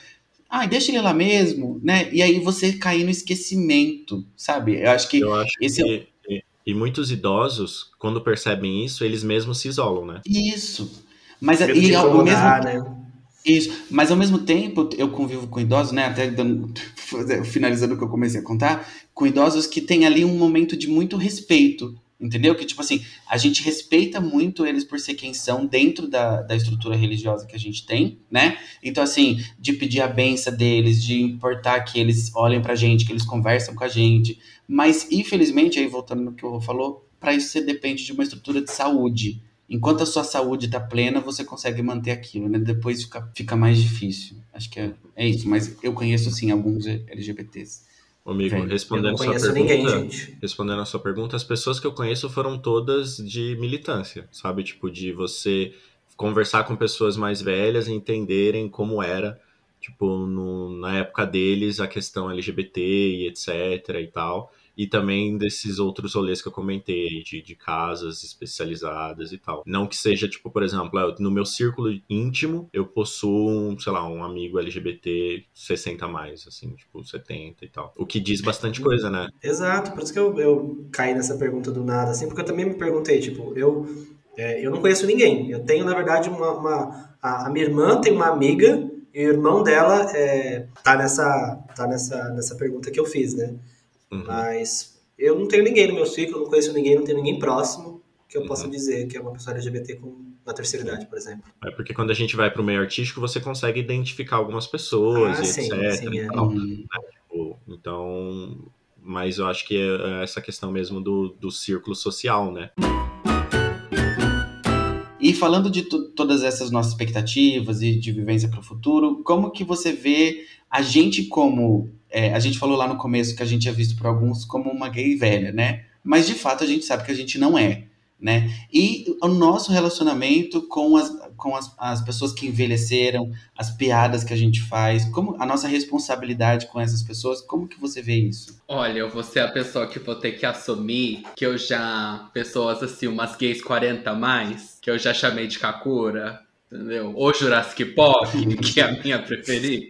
Ah, deixa ele lá mesmo, né? E aí você cair no esquecimento, sabe? Eu acho que. Eu acho esse que... É... E muitos idosos, quando percebem isso, eles mesmos se isolam, né? Isso. Mas e, ao mesmo. Né? Isso, mas ao mesmo tempo eu convivo com idosos, né? Até dando, [LAUGHS] finalizando o que eu comecei a contar, com idosos que têm ali um momento de muito respeito, entendeu? Que tipo assim, a gente respeita muito eles por ser quem são dentro da, da estrutura religiosa que a gente tem, né? Então, assim, de pedir a benção deles, de importar que eles olhem pra gente, que eles conversam com a gente. Mas, infelizmente, aí voltando no que o falou, para isso você depende de uma estrutura de saúde enquanto a sua saúde está plena, você consegue manter aquilo, né? Depois fica, fica mais difícil. Acho que é, é isso. Mas eu conheço, sim, alguns LGBTs. Amigo, Vem. respondendo a sua pergunta, ninguém, respondendo a sua pergunta, as pessoas que eu conheço foram todas de militância, sabe? Tipo, de você conversar com pessoas mais velhas e entenderem como era, tipo, no, na época deles, a questão LGBT e etc e tal e também desses outros rolês que eu comentei, de, de casas especializadas e tal. Não que seja, tipo, por exemplo, no meu círculo íntimo, eu possuo, sei lá, um amigo LGBT 60 mais, assim, tipo, 70 e tal. O que diz bastante coisa, né? Exato, por isso que eu, eu caí nessa pergunta do nada, assim, porque eu também me perguntei, tipo, eu, é, eu não conheço ninguém. Eu tenho, na verdade, uma. uma a, a minha irmã tem uma amiga e o irmão dela é, tá, nessa, tá nessa, nessa pergunta que eu fiz, né? Uhum. Mas eu não tenho ninguém no meu ciclo, não conheço ninguém, não tenho ninguém próximo que eu uhum. possa dizer que é uma pessoa LGBT com, na terceira idade, por exemplo. É porque quando a gente vai para o meio artístico, você consegue identificar algumas pessoas, ah, sim, etc. Sim, é. né? tipo, então, mas eu acho que é essa questão mesmo do, do círculo social, né? E falando de todas essas nossas expectativas e de vivência para o futuro, como que você vê a gente como é, a gente falou lá no começo que a gente é visto por alguns como uma gay velha, né? Mas de fato a gente sabe que a gente não é, né? E o nosso relacionamento com as, com as, as pessoas que envelheceram, as piadas que a gente faz, como a nossa responsabilidade com essas pessoas, como que você vê isso? Olha, eu vou ser a pessoa que vou ter que assumir que eu já, pessoas assim, umas gays 40 a mais, que eu já chamei de Kakura, Entendeu? Ou Jurassic Park, [LAUGHS] que é a minha preferida.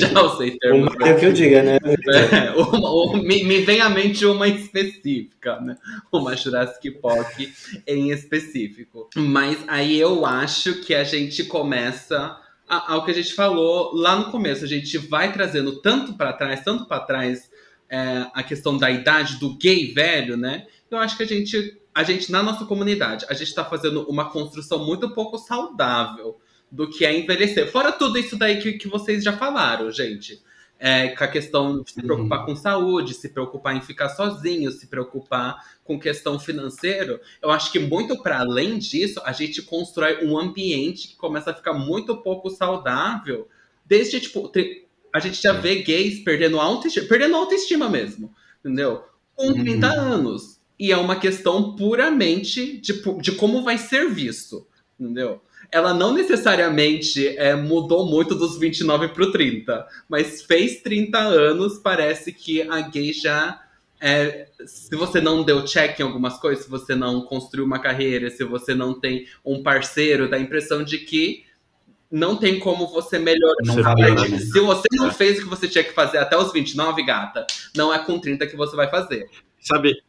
Já usei termos. É o que eu diga, né? É, uma, uma, me, me, vem à mente uma específica, né? Uma Jurassic Park em específico. Mas aí eu acho que a gente começa ao que a gente falou lá no começo. A gente vai trazendo tanto para trás, tanto para trás é, a questão da idade do gay velho, né? Eu acho que a gente a gente, na nossa comunidade, a gente está fazendo uma construção muito pouco saudável do que é envelhecer. Fora tudo isso daí que, que vocês já falaram, gente. É, com a questão de se preocupar uhum. com saúde, se preocupar em ficar sozinho, se preocupar com questão financeira. Eu acho que muito para além disso, a gente constrói um ambiente que começa a ficar muito pouco saudável. Desde, tipo, a gente já vê gays perdendo autoestima, perdendo autoestima mesmo, entendeu? Com 30 uhum. anos. E é uma questão puramente de, de como vai ser visto, entendeu? Ela não necessariamente é, mudou muito dos 29 para o 30, mas fez 30 anos, parece que a gay já é, se você não deu check em algumas coisas, se você não construiu uma carreira, se você não tem um parceiro, dá a impressão de que não tem como você melhorar. Não né? Se você não fez o que você tinha que fazer até os 29, gata, não é com 30 que você vai fazer. Sabe,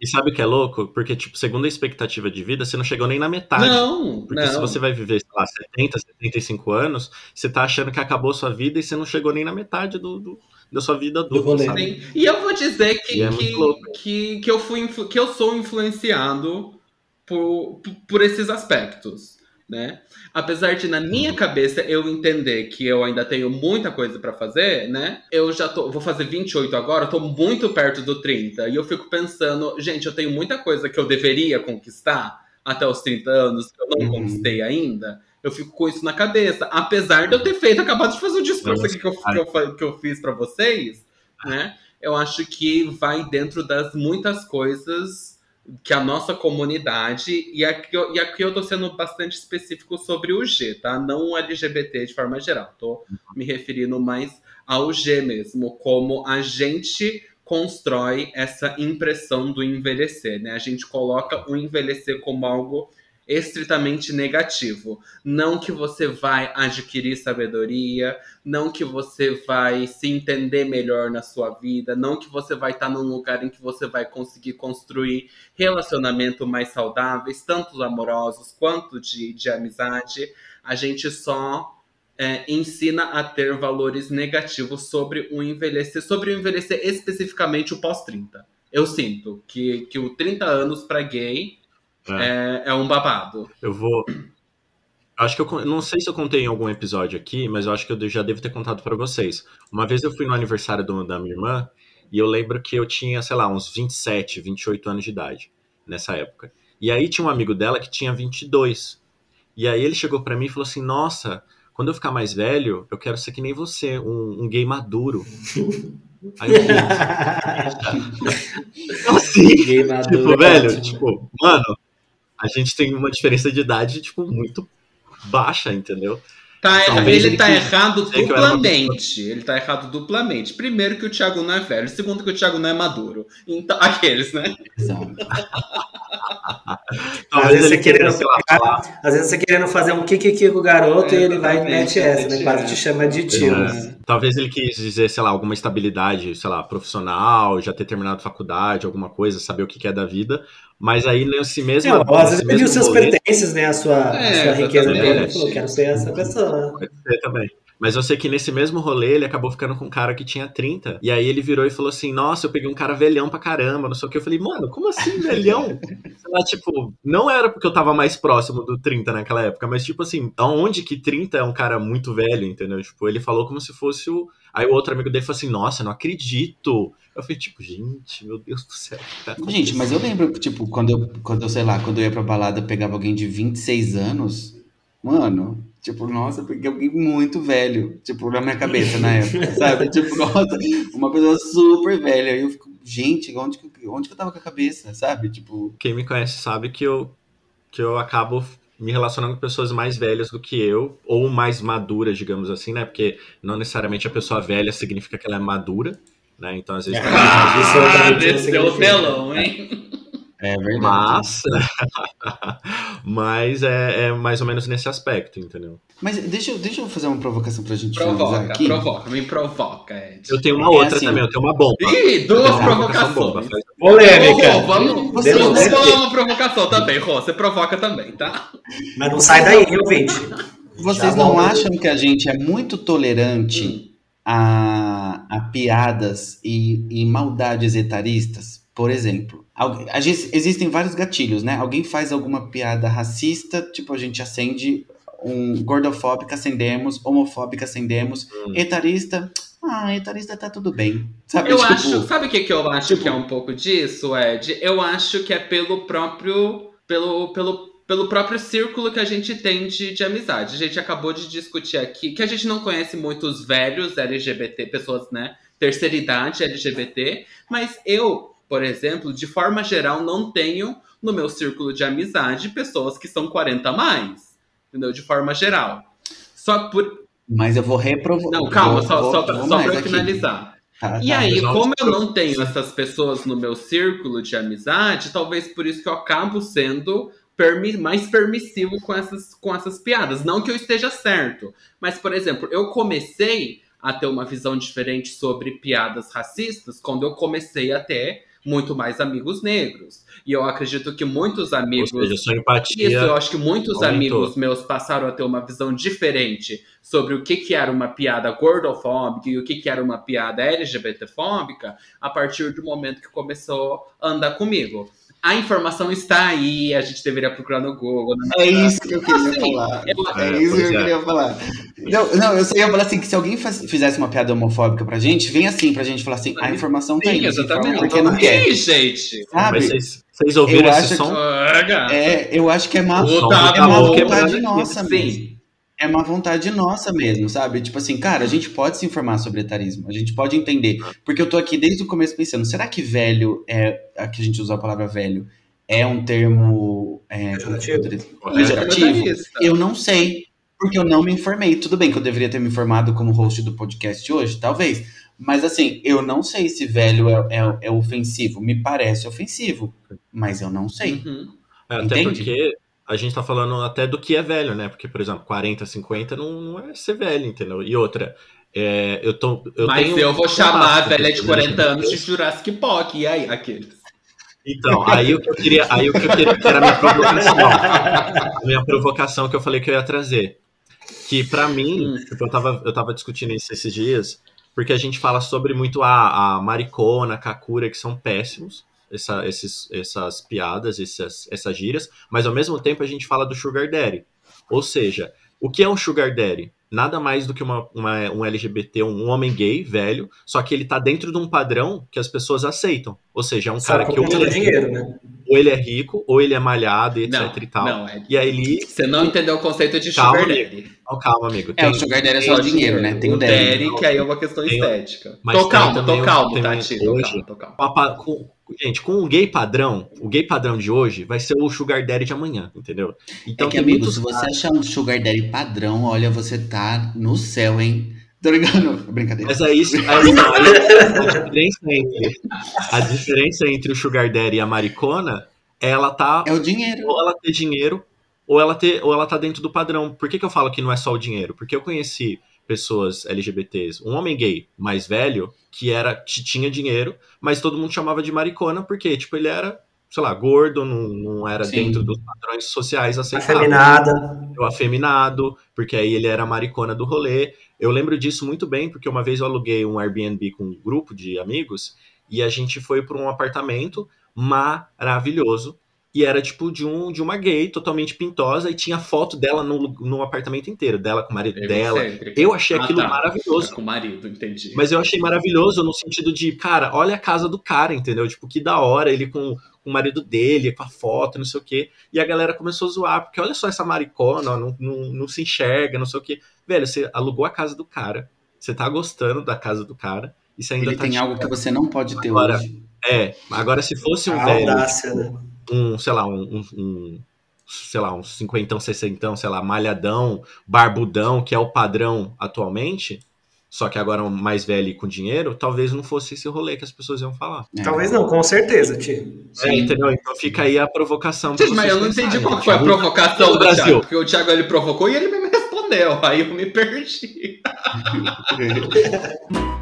e sabe o que é louco? Porque, tipo, segundo a expectativa de vida, você não chegou nem na metade. Não, Porque não. se você vai viver, sei lá, 70, 75 anos, você tá achando que acabou sua vida e você não chegou nem na metade do, do- da sua vida adulta, sabe? E eu vou dizer que, é que, que, que eu fui influ- que eu sou influenciado por, por esses aspectos, né? Apesar de na minha cabeça eu entender que eu ainda tenho muita coisa pra fazer, né? Eu já tô, vou fazer 28 agora, tô muito perto do 30 e eu fico pensando, gente, eu tenho muita coisa que eu deveria conquistar até os 30 anos que eu não Uhum. conquistei ainda. Eu fico com isso na cabeça, apesar de eu ter feito, acabado de fazer o discurso aqui que eu, que eu, que eu fiz pra vocês, né? Eu acho que vai dentro das muitas coisas que a nossa comunidade, e aqui, eu- e aqui eu tô sendo bastante específico sobre o G, tá? Não o LGBT de forma geral, tô me referindo mais ao G mesmo, como a gente constrói essa impressão do envelhecer, né? A gente coloca o envelhecer como algo estritamente negativo. Não que você vai adquirir sabedoria, não que você vai se entender melhor na sua vida, não que você vai estar num lugar em que você vai conseguir construir relacionamentos mais saudáveis, tanto amorosos quanto de, de amizade. A gente só é, ensina a ter valores negativos sobre o envelhecer, sobre o envelhecer especificamente o pós-30. Eu sinto que, que o 30 anos para gay é, é um babado. Eu vou. Acho que eu não sei se eu contei em algum episódio aqui, mas eu acho que eu já devo ter contado pra vocês. Uma vez eu fui no aniversário do- da minha irmã e eu lembro que eu tinha, sei lá, uns 27, 28 anos de idade nessa época. E aí tinha um amigo dela que tinha 22. E aí ele chegou pra mim e falou assim: "Nossa, quando eu ficar mais velho, eu quero ser que nem você, um, um gay maduro". [LAUGHS] Aí eu falei, assim, Gay maduro, tipo, velho, ótimo. tipo, mano, a gente tem uma diferença de idade, tipo, muito baixa, entendeu? Tá, Talvez ele ele tá errado uma duplamente. Ele tá errado duplamente. Primeiro que o Thiago não é velho, segundo que o Thiago não é maduro. Então, [LAUGHS] aqueles, né? Exato. [LAUGHS] Às vezes você querendo pegar, às vezes você querendo fazer um kikiki com o garoto e ele vai e mete essa, né? Quase te chama de tio. É. Talvez ele quis dizer, sei lá, alguma estabilidade, sei lá, profissional, já ter terminado faculdade, alguma coisa, saber o que que é da vida. Mas aí nesse mesmo. Não, às vezes mesmo seus pertences, né? A sua, a É, sua riqueza dele. Falou, quero ser essa pessoa. Pode ser também. Mas eu sei que nesse mesmo rolê ele acabou ficando com um cara que tinha 30. E aí ele virou e falou assim: Nossa, eu peguei um cara velhão pra caramba, não sei o que. Eu falei, mano, como assim, velhão? [LAUGHS] Lá, tipo, não era porque eu tava mais próximo do 30 naquela época, mas tipo assim, aonde que 30 é um cara muito velho, entendeu? Tipo, ele falou como se fosse o. Aí o outro amigo dele falou assim: Nossa, não acredito. Eu falei, tipo, gente, meu Deus do céu. tá Gente, mas eu lembro, tipo, quando eu, quando eu, sei lá, quando eu ia pra balada, eu pegava alguém de 26 anos, mano, tipo, nossa, eu peguei alguém muito velho, tipo, na minha cabeça na época, [LAUGHS] sabe? Tipo, nossa, uma pessoa super velha. E eu fico, gente, onde que, onde que eu tava com a cabeça, sabe? Tipo, Quem me conhece sabe que eu, que eu acabo me relacionando com pessoas mais velhas do que eu, ou mais maduras, digamos assim, né? Porque não necessariamente a pessoa velha significa que ela é madura, né? Então, às vezes. Ah, isso Ah, não desceu o telão, hein? é verdade. Mas, [LAUGHS] mas é, é mais ou menos nesse aspecto, entendeu? Mas deixa, eu- deixa eu fazer uma provocação pra gente finalizar Provoca, aqui. provoca, me provoca, Ed. Eu tenho uma É outra assim, também, eu tenho uma bomba. Ih, duas provocação provocações. bomba. Polêmica. Ô, Rô, vamos, Você vamos não uma provocação também, Rô. Você provoca também, tá? Mas não sai daí, hein, ouvinte? Vocês Já não vamos- acham que a gente é muito tolerante a, a piadas e, e maldades etaristas? Por exemplo, a gente- existem vários gatilhos, né? Alguém faz alguma piada racista, tipo, a gente acende um gordofóbica, acendemos, homofóbica, acendemos, Hum. etarista, ah, etarista tá tudo bem. Sabe, Eu tipo, acho. Sabe o que, que eu acho tipo- que é um pouco disso, Ed? Eu acho que é pelo próprio. Pelo, pelo, pelo próprio círculo que a gente tem de, de amizade. A gente acabou de discutir aqui que a gente não conhece muitos velhos LGBT, pessoas, né? Terceira idade LGBT, mas eu, por exemplo, de forma geral, não tenho no meu círculo de amizade pessoas que são 40 a mais. Entendeu? De forma geral. Só por, Mas eu vou reprovar. não, calma, vou- só, vou- só, vou só eu aqui. finalizar. Ah, E tá. aí, mas como eu não- não tenho essas pessoas no meu círculo de amizade, talvez por isso que eu acabo sendo permi- mais permissivo com essas, com essas piadas. Não que eu esteja certo, mas, por exemplo, eu comecei a ter uma visão diferente sobre piadas racistas quando eu comecei a ter muito mais amigos negros. E eu acredito que muitos amigos. Ou seja, sua empatia. Isso, eu acho que muitos aumentou. amigos meus passaram a ter uma visão diferente sobre o que, que era uma piada gordofóbica e o que, que era uma piada LGBTfóbica a partir do momento que começou a andar comigo. A informação está aí, a gente deveria procurar no Google. né? É isso que eu queria Assim, falar. eu- É É, isso que eu é. queria falar. Não, não, eu só ia falar assim, que se alguém faz- fizesse uma piada homofóbica pra gente, vem assim pra gente falar assim, a informação tá Sim, aí, exatamente. porque não quer. Ih, gente! Sabe? Vocês, vocês ouviram Eu esse que- som? Gata. É, eu acho que é má, tá, é má vontade nossa Sim. mesmo. É uma vontade nossa mesmo, sabe? Tipo assim, cara, a gente pode se informar sobre etarismo, a gente pode entender. Porque eu tô aqui desde o começo pensando, será que velho é. Aqui a gente usa a palavra velho, é um termo. É, Pejorativo? Comentarista. Eu não sei, porque eu não me informei. Tudo bem que eu deveria ter me informado como host do podcast hoje, talvez. Mas assim, eu não sei se velho é, é- é ofensivo. Me parece ofensivo, mas eu não sei. Uhum. É, até Entende? porque a gente tá falando até do que é velho, né? Porque, por exemplo, 40, 50 não, não é ser velho, entendeu? E outra, é, eu tô. Eu Mas tenho eu vou chamar a velha de com 40 anos de. Jurassic Park. E aí, aqueles? Então, aí o que eu queria, aí o que eu queria, que era a minha provocação. A minha provocação que eu falei que eu ia trazer. Que pra mim, Hum. tipo, eu tava, eu tava discutindo isso esses dias, porque a gente fala sobre muito a, a maricona, a kakura, que são péssimos, essa, esses, essas piadas, essas, essas gírias, mas ao mesmo tempo a gente fala do sugar daddy. Ou seja, o que é um sugar daddy? Nada mais do que uma, uma- um LGBT, um homem gay, velho, só que ele tá dentro de um padrão que as pessoas aceitam. Ou seja, é um Só cara que é dinheiro, né? Ou ele é rico, ou ele é malhado, e etc Não, e tal. não, é. E aí ele. Você não entendeu o conceito de Calma, sugar daddy. Oh, calma, amigo. É, Tem- o Sugar Daddy é só o dinheiro, né? Tem o daddy, Daddy. que aí é uma questão Tem estética. Mas Tô tem calmo, também tô calmo, tem Tati. Tô hoje- calmo, tô calmo. com gente, com o gay padrão, o gay padrão de hoje vai ser o Sugar Daddy de amanhã, entendeu? Então é que, amigo, se você achar um Sugar Daddy padrão, olha, você tá no céu, hein? Tô ligado? Brincadeira. Mas é isso. Aí, não, aí a, diferença entre, a diferença entre o Sugar Daddy e a maricona, ela tá. É o dinheiro. Ou ela ter dinheiro, ou ela, ter, ou ela tá dentro do padrão. Por que, que eu falo que não é só o dinheiro? Porque eu conheci pessoas LGBTs, um homem gay mais velho, que era que tinha dinheiro, mas todo mundo chamava de maricona, porque, tipo, ele era, sei lá, gordo, não, não era Sim. dentro dos padrões sociais aceitáveis Afeminada. o afeminado, porque aí ele era a maricona do rolê. Eu lembro disso muito bem, porque uma vez eu aluguei um Airbnb com um grupo de amigos e a gente foi para um apartamento maravilhoso. E era tipo de, um, de uma gay totalmente pintosa e tinha foto dela no, no apartamento inteiro, dela com o marido dela. Egocêntrica. Eu achei Ah, aquilo tá. maravilhoso. Com o marido, entendi. Mas eu achei maravilhoso no sentido de, cara, olha a casa do cara, entendeu? Tipo, que da hora, ele com, com o marido dele, com a foto, não sei o quê. E a galera começou a zoar, porque olha só essa maricona, ó, não, não, não se enxerga, não sei o quê. Velho, você alugou a casa do cara, você tá gostando da casa do cara, e você ainda Ele tá. tem algo que você não pode ter Agora, hoje. É, agora se fosse um A velho, audácia, né? Um, sei lá, um, um, um- sei lá, um cinquentão, sessentão, sei lá, malhadão, barbudão, que é o padrão atualmente, só que agora mais velho e com dinheiro, talvez não fosse esse rolê que as pessoas iam falar. É. Talvez não, com certeza, Ti. É, entendeu? Então fica aí a provocação Gente, mas vocês eu não entendi qual foi a Thiago. provocação do do Brasil. Thiago. Porque o Thiago ele provocou e ele me respondeu. Aí eu me perdi. [LAUGHS]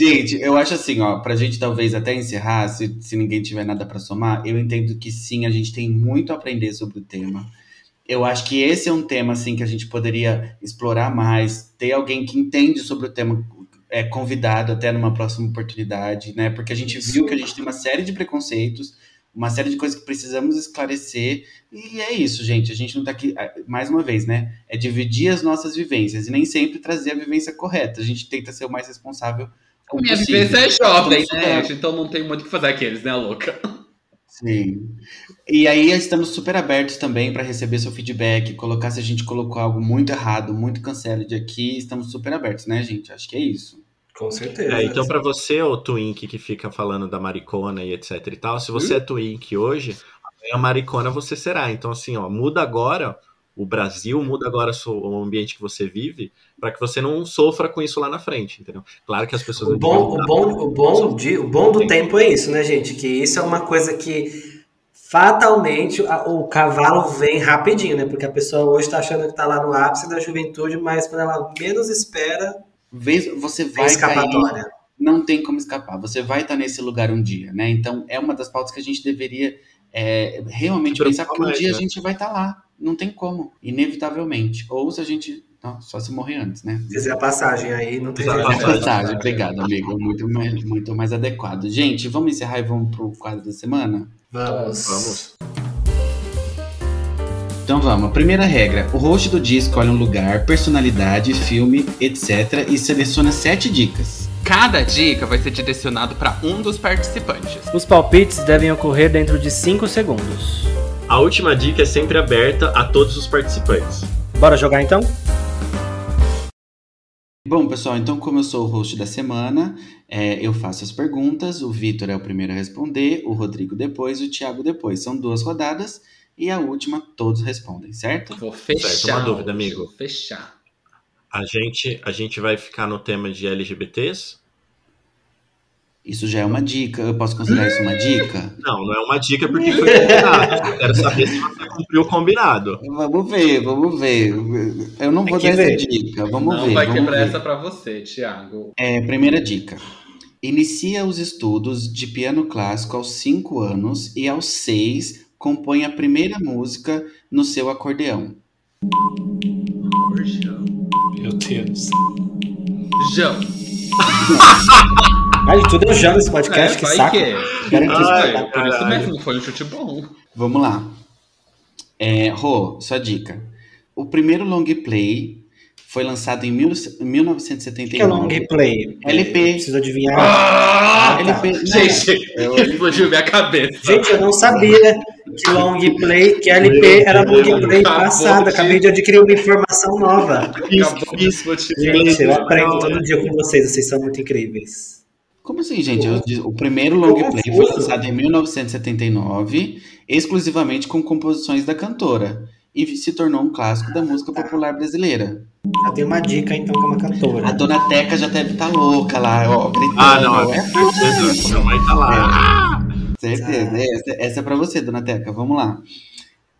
Gente, eu acho assim, ó, pra gente talvez até encerrar, se, se ninguém tiver nada pra somar, eu entendo que sim, a gente tem muito a aprender sobre o tema. Eu acho que esse é um tema, assim, que a gente poderia explorar mais, ter alguém que entende sobre o tema é, convidado até numa próxima oportunidade, né? Porque a gente viu que a gente tem uma série de preconceitos, uma série de coisas que precisamos esclarecer, e é isso, gente. A gente não tá aqui, ah, mais uma vez, né? É dividir as nossas vivências e nem sempre trazer a vivência correta. A gente tenta ser o mais responsável como Minha vivência é jovem, Então, né? é. Então não tem muito o que fazer aqueles, né, louca? Sim. E aí estamos super abertos também para receber seu feedback, colocar se a gente colocou algo muito errado, muito canceled aqui, estamos super abertos, né, gente? Acho que é isso. Com certeza. É, então, pra você, o Twink que fica falando da maricona e etc e tal, se você é Twink hoje, a maricona você será. Então, assim, ó, muda agora o Brasil, muda agora o ambiente que você vive, para que você não sofra com isso lá na frente, entendeu? Claro que as pessoas. O bom, o bom, o bom, de, o bom do tempo é isso, né, gente? Que isso é uma coisa que fatalmente o cavalo vem rapidinho, né? Porque a pessoa hoje está achando que está lá no ápice da juventude, mas quando ela menos espera, você vai escapatória. Cair, não tem como escapar. Você vai estar nesse lugar um dia, né? Então é uma das pautas que a gente deveria é, realmente pensar que um dia né? a gente vai estar lá. Não tem como, inevitavelmente. Ou se a gente não, só se morrer antes, né? Fizer a passagem aí, não tem jeito. a passagem, obrigado, amigo. Muito mais, muito mais adequado. Gente, vamos encerrar e vamos pro quadro da semana? Vamos. Vamos. Então vamos. Primeira regra: o host do dia escolhe um lugar, personalidade, filme, etc. e seleciona sete dicas. Cada dica vai ser direcionado para um dos participantes. Os palpites devem ocorrer dentro de 5 segundos. A última dica é sempre aberta a todos os participantes. Bora jogar então? Bom, pessoal, então como eu sou o host da semana, é, eu faço as perguntas, o Vitor é o primeiro a responder, o Rodrigo depois, o Thiago depois. São duas rodadas e a última todos respondem, certo? Vou fechar. Certo, uma dúvida, amigo. Vou fechar. A gente, a gente vai ficar no tema de LGBTs? Isso já é uma dica. Eu posso considerar isso uma dica? Não, não é uma dica porque foi combinado. Eu quero saber se você cumpriu o combinado. Vamos ver, vamos ver. Eu não vou dar essa dica. Vamos não ver. vai vamos quebrar ver. essa para você, Thiago. É, primeira dica. Inicia os estudos de piano clássico aos 5 anos e aos 6 compõe a primeira música no seu acordeão. Acordeão. Meu Deus. [LAUGHS] João. Ai, tudo é Jão nesse podcast, É, que saco. que. Isso. Ai, É, por isso mesmo, foi um chute bom. Vamos lá. É, Rô, sua dica. O primeiro long play foi lançado em mil- O que é 1979. long play? LP. Preciso adivinhar. Ah, tá. LP, não, Gente, explodiu [LAUGHS] minha cabeça. Gente, eu não sabia que long play, que LP era long play passado. de- Acabei de adquirir uma informação nova. Acabou de explodir. Gente, eu aprendo todo dia com vocês. Vocês são muito incríveis. Como assim, gente? Eu o primeiro long play foi lançado em 1979, exclusivamente com composições da cantora, e se tornou um clássico da música popular brasileira. Já tem uma dica, então, como cantora. A dona Teca já deve estar louca lá, ó, gritando. Ah, não, É, é certeza. Minha mãe tá lá. certeza. Essa, essa é pra você, dona Teca. Vamos lá.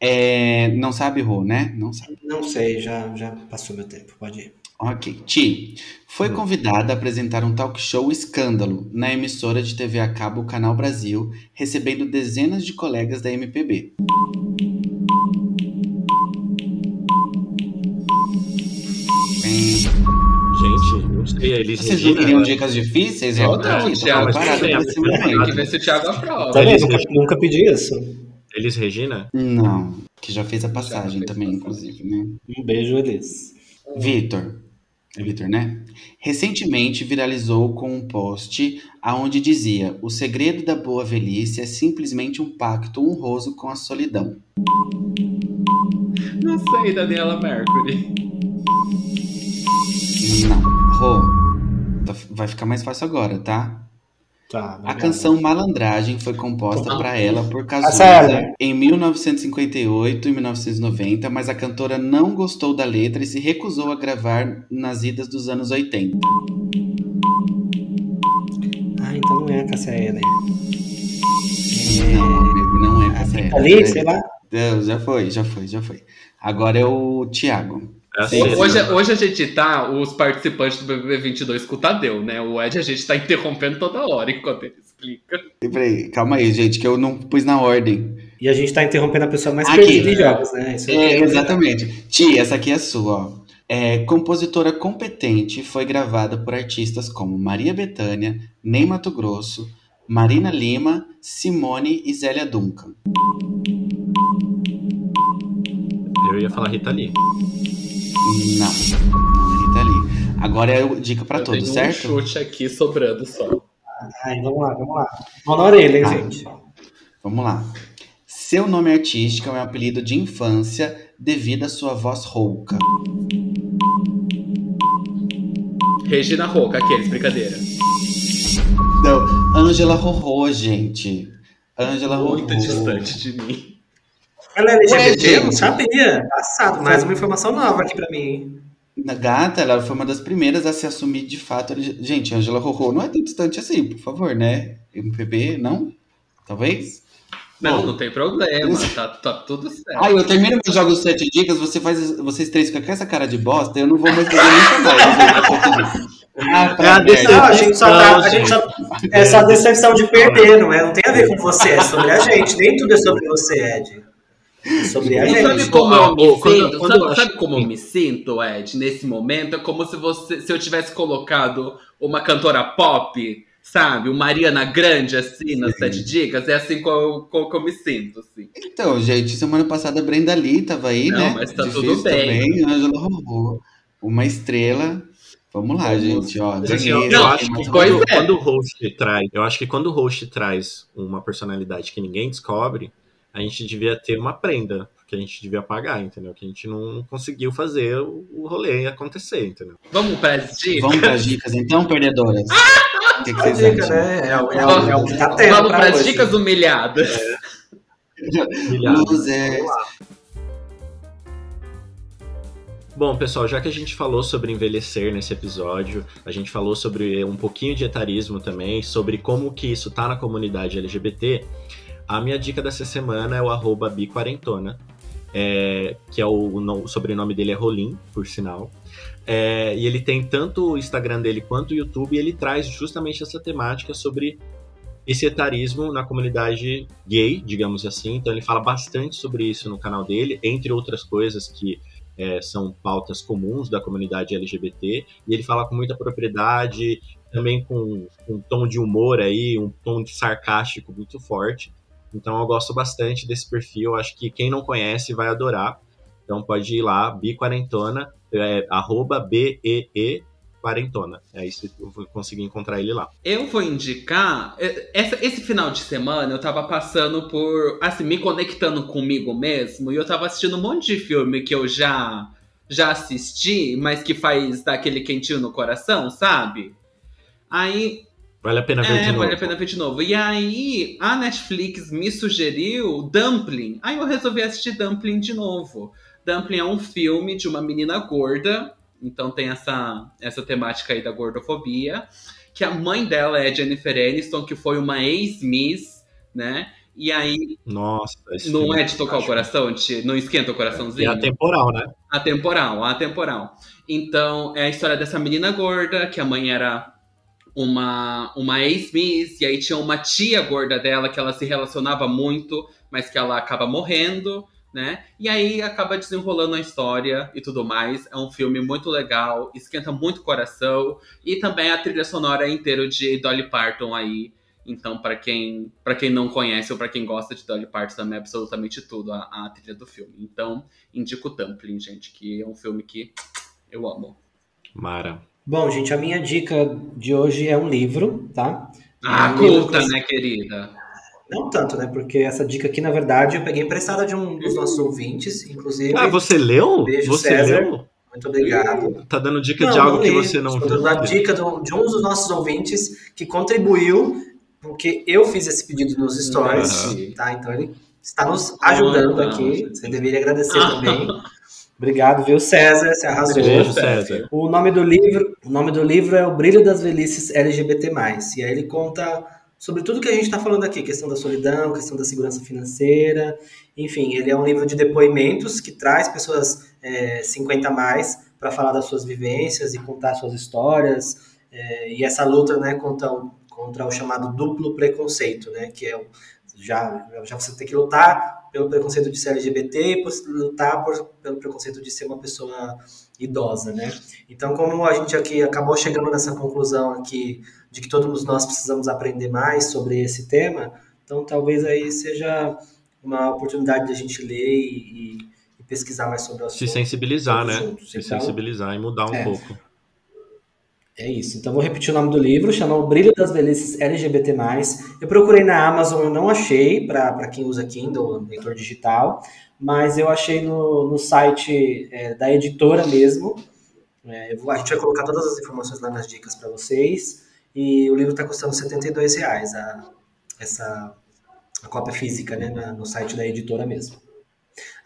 É, não sabe, Rô, né? Não sabe. Não sei, já, já passou meu tempo. Pode ir. Ok. Ti, foi convidada a apresentar um talk show escândalo na emissora de TV a cabo Canal Brasil, recebendo dezenas de colegas da MPB. Bem, Gente, não sei, a Elis vocês não Regina. queriam dicas difíceis? Eu Eu tô não, aqui, tô Thiago, preparado tem, pra esse tem. Tem que momento. ver se o Thiago aprova. Tá Elis vendo? Nunca, nunca pedi isso. Elis Regina? Não, que já fez a passagem fez também, passagem. inclusive, né? Um beijo, Elis. Vitor. É Vitor, né? Recentemente viralizou com um post aonde dizia: "O segredo da boa velhice é simplesmente um pacto honroso com a solidão". Não sei, Daniela Mercury. Não. Rô, tá- vai ficar mais fácil agora, tá? Tá, A canção Malandragem foi composta para ela por Cazuza Marcelo. em 1958 e 1990, mas a cantora não gostou da letra e se recusou a gravar nas idas dos anos 80. Ah, então não é a Cassia. Não, amigo, não é Cássia Ali, Eller. sei lá. Não, já foi, já foi, já foi. Agora é o Thiago. É a Sim. Célia. Hoje, hoje a gente tá, os participantes do BBB 22 com o Tadeu, né? O Ed a gente tá interrompendo toda hora enquanto ele explica. E peraí, calma aí, gente, que eu não pus na ordem. E a gente tá interrompendo a pessoa mais Aqui. perdida em jogos, né? Isso É, exatamente. Ti, essa aqui é sua, ó. É, compositora competente foi gravada por artistas como Maria Bethânia, Ney Mato Grosso, Marina Lima, Simone e Zélia Duncan. Eu ia falar Rita Lee. Não, não é Rita Lee. Agora é o- dica pra Eu todos, tenho certo? um chute aqui sobrando só. Ai, vamos lá, vamos lá. Mão na orelha, hein, Tá. gente. Vamos lá. Seu nome artístico é um apelido de infância devido à sua voz rouca. Regina Roca, aqueles, brincadeira. Não, Ângela Rorô, gente. Ângela Rorô. Muito distante de mim. Ela é LGBT? Eu não sabia. Passado, mais uma informação nova aqui pra mim. hein? Na gata, ela foi uma das primeiras a se assumir de fato. Gente, Angela Rorô não é tão distante assim, por favor, né? MPB, não? Talvez? Não, Bom. não tem problema, tá, tá tudo certo. Ah, eu termino meus jogos sete dicas, você faz, vocês três ficam com essa cara de bosta, eu não vou mais fazer nunca mais. Ah, É a pra decepção. Não, merda. a gente só tá, a gente só, é só decepção de perder, não é? Não tem a ver com você, é sobre a gente. Nem tudo é sobre você, Ed. Sobre a E sabe gente. como eu me sinto? quando sabe, sabe como eu me sinto, Ed, nesse momento? É como se você se eu tivesse colocado uma cantora pop, sabe? Uma Mariana Grande, assim, nas Sim. sete dicas. É assim que eu, que eu me sinto, assim. Então, gente, semana passada a Brenda Lee tava aí, Não, né? mas tá Difícil tudo bem. também, Angela Rorô. Uma estrela. Vamos lá, Vamos. gente, ó. Ganhei. eu Não, acho que quando, é. quando o host traz, eu acho que quando o host traz uma personalidade que ninguém descobre, a gente devia ter uma prenda, porque a gente devia pagar, entendeu? Que a gente não conseguiu fazer o, rolê acontecer, entendeu? Vamos para as dicas? Vamos para as dicas, então, perdedoras? O que, que A vocês dica, acham? né? É, o- é o- é o que tá tendo Vamos para as dicas humilhadas. Milhares. Losers. Bom, pessoal, já que a gente falou sobre envelhecer nesse episódio, a gente falou sobre um pouquinho de etarismo também, sobre como que isso tá na comunidade LGBT, a minha dica dessa semana é o arroba biquarentona, é, que é o, o no- o sobrenome dele é Rolim, por sinal. É, e ele tem tanto o Instagram dele quanto o YouTube, e ele traz justamente essa temática sobre esse etarismo na comunidade gay, digamos assim. Então ele fala bastante sobre isso no canal dele, entre outras coisas que é, são pautas comuns da comunidade LGBT, e ele fala com muita propriedade, também com um tom de humor aí, um tom sarcástico muito forte. Então eu gosto bastante desse perfil, acho que quem não conhece vai adorar. Então pode ir lá, biquarentona, é, arroba B-E-E quarentona. É isso eu vou conseguir encontrar ele lá. Eu vou indicar. eh, essa- esse final de semana eu tava passando por. Assim, me conectando comigo mesmo. E eu tava assistindo um monte de filme que eu já, já assisti, mas que faz dar aquele quentinho no coração, sabe? Aí. Vale a pena ver É, de novo. vale a pena ver de novo. E aí, a Netflix me sugeriu Dumpling. Aí eu resolvi assistir Dumpling de novo. Dumpling é um filme de uma menina gorda. Então tem essa, essa temática aí da gordofobia. Que a mãe dela é Jennifer Aniston, que foi uma ex-miss, né? E aí, Nossa, não é de tocar o acho- coração? Te- não esquenta o É coraçãozinho? atemporal, né? Atemporal, atemporal. Então, é a história dessa menina gorda, que a mãe era uma, uma ex-miss, e aí tinha uma tia gorda dela que ela se relacionava muito, mas que ela acaba morrendo, né? E aí acaba desenrolando a história e tudo mais. É um filme muito legal, esquenta muito o coração, e também a trilha sonora inteira de Dolly Parton aí. Então, para quem, pra quem não conhece ou para quem gosta de Dolly Parton, também é absolutamente tudo a, a trilha do filme. Então, indico o Dumpling, gente, que é um filme que eu amo. Mara. Bom, gente, a minha dica de hoje é um livro, tá? Ah, É um culta, que- né, querida? Não tanto, né? Porque essa dica aqui, na verdade, eu peguei emprestada de um dos nossos ouvintes, inclusive. Ah, você leu? Beijo, você César. leu? Muito obrigado. Tá dando dica de algo que você não Estou viu. dando a dica do- de um dos nossos ouvintes que contribuiu, porque eu fiz esse pedido nos stories, Aham. tá? Então ele está nos ajudando Ah, aqui. Você deveria agradecer Ah. [LAUGHS] também. Obrigado, viu, César? Você arrasou. Beijo, César. O nome do livro, o nome do livro é O Brilho das Velhices LGBT+. E aí ele conta sobre tudo que a gente está falando aqui, questão da solidão, questão da segurança financeira, enfim, ele é um livro de depoimentos que traz pessoas é, 50 a mais para falar das suas vivências e contar suas histórias, é, e essa luta, né, contra o, contra o chamado duplo preconceito, né, que é o, já, já você tem que lutar pelo preconceito de ser LGBT e por lutar por, pelo preconceito de ser uma pessoa idosa, né? Então, como a gente aqui acabou chegando nessa conclusão aqui de que todos nós precisamos aprender mais sobre esse tema, então talvez aí seja uma oportunidade de a gente ler e, e- pesquisar mais sobre o assunto. Se sensibilizar, né? juntos. Se Então, sensibilizar e mudar um é. pouco. É isso. Então vou repetir o nome do livro, chama O Brilho das Velhices LGBT+. Eu procurei na Amazon, eu não achei, para quem usa Kindle, leitor digital, mas eu achei no, no site é, da editora mesmo. É, vou- a gente vai colocar todas as informações lá nas dicas para vocês. E o livro está custando 72 reais, a, essa, a cópia física, né, na- no site da editora mesmo.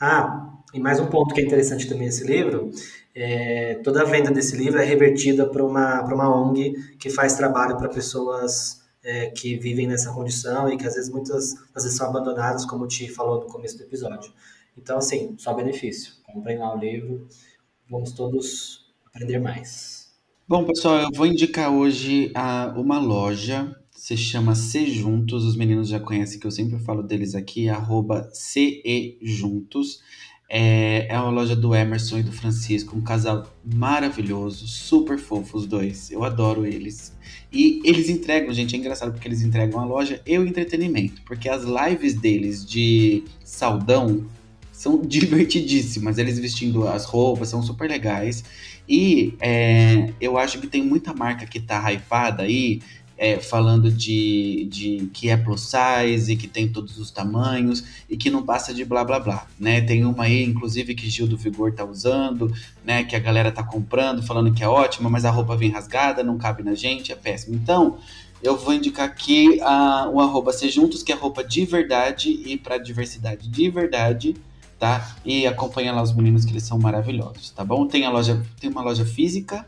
Ah, e mais um ponto que é interessante também nesse livro, é, toda a venda desse livro é revertida para uma, uma ONG que faz trabalho para pessoas é, que vivem nessa condição e que às vezes muitas às vezes são abandonadas, como Ti falou no começo do episódio. Então, assim, só benefício. Comprem lá o livro, vamos todos aprender mais. Bom, pessoal, eu vou indicar hoje a, uma loja, se chama C Juntos, os meninos já conhecem que eu sempre falo deles aqui, arroba CE Juntos. É, é uma loja do Emerson e do Francisco, um casal maravilhoso, super fofo os dois. Eu adoro eles. E eles entregam, gente, é engraçado porque eles entregam a loja e o entretenimento, porque as lives deles de saldão são [LAUGHS] divertidíssimas. Eles vestindo as roupas são super legais. E é, eu acho que tem muita marca que tá hypada aí, é, falando de, de que é plus size, que tem todos os tamanhos e que não passa de blá blá blá, né? Tem uma aí, inclusive, que Gil do Vigor tá usando, né? Que a galera tá comprando, falando que é ótima, mas a roupa vem rasgada, não cabe na gente, é péssimo. Então, eu vou indicar aqui a, o arroba ser juntos, que é roupa de verdade e para diversidade de verdade, tá? E acompanha lá os meninos que eles são maravilhosos, tá bom? Tem a loja, tem uma loja física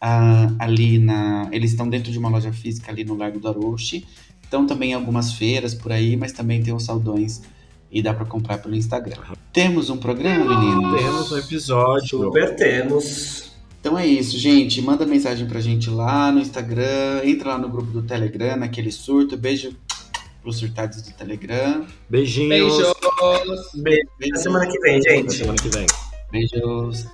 ah, ali na. Eles estão dentro de uma loja física ali no Largo do Arouche. Então também algumas feiras por aí, mas também tem os saldões e dá para comprar pelo Instagram. Temos um programa, meninos? Temos um episódio. Super temos. Então é isso, gente. Manda mensagem pra gente lá no Instagram, entra lá no grupo do Telegram, naquele surto. Beijo pros surtados do Telegram. Beijinhos. Beijos. Beijo. Até semana que vem, gente. Até semana que vem. Beijos.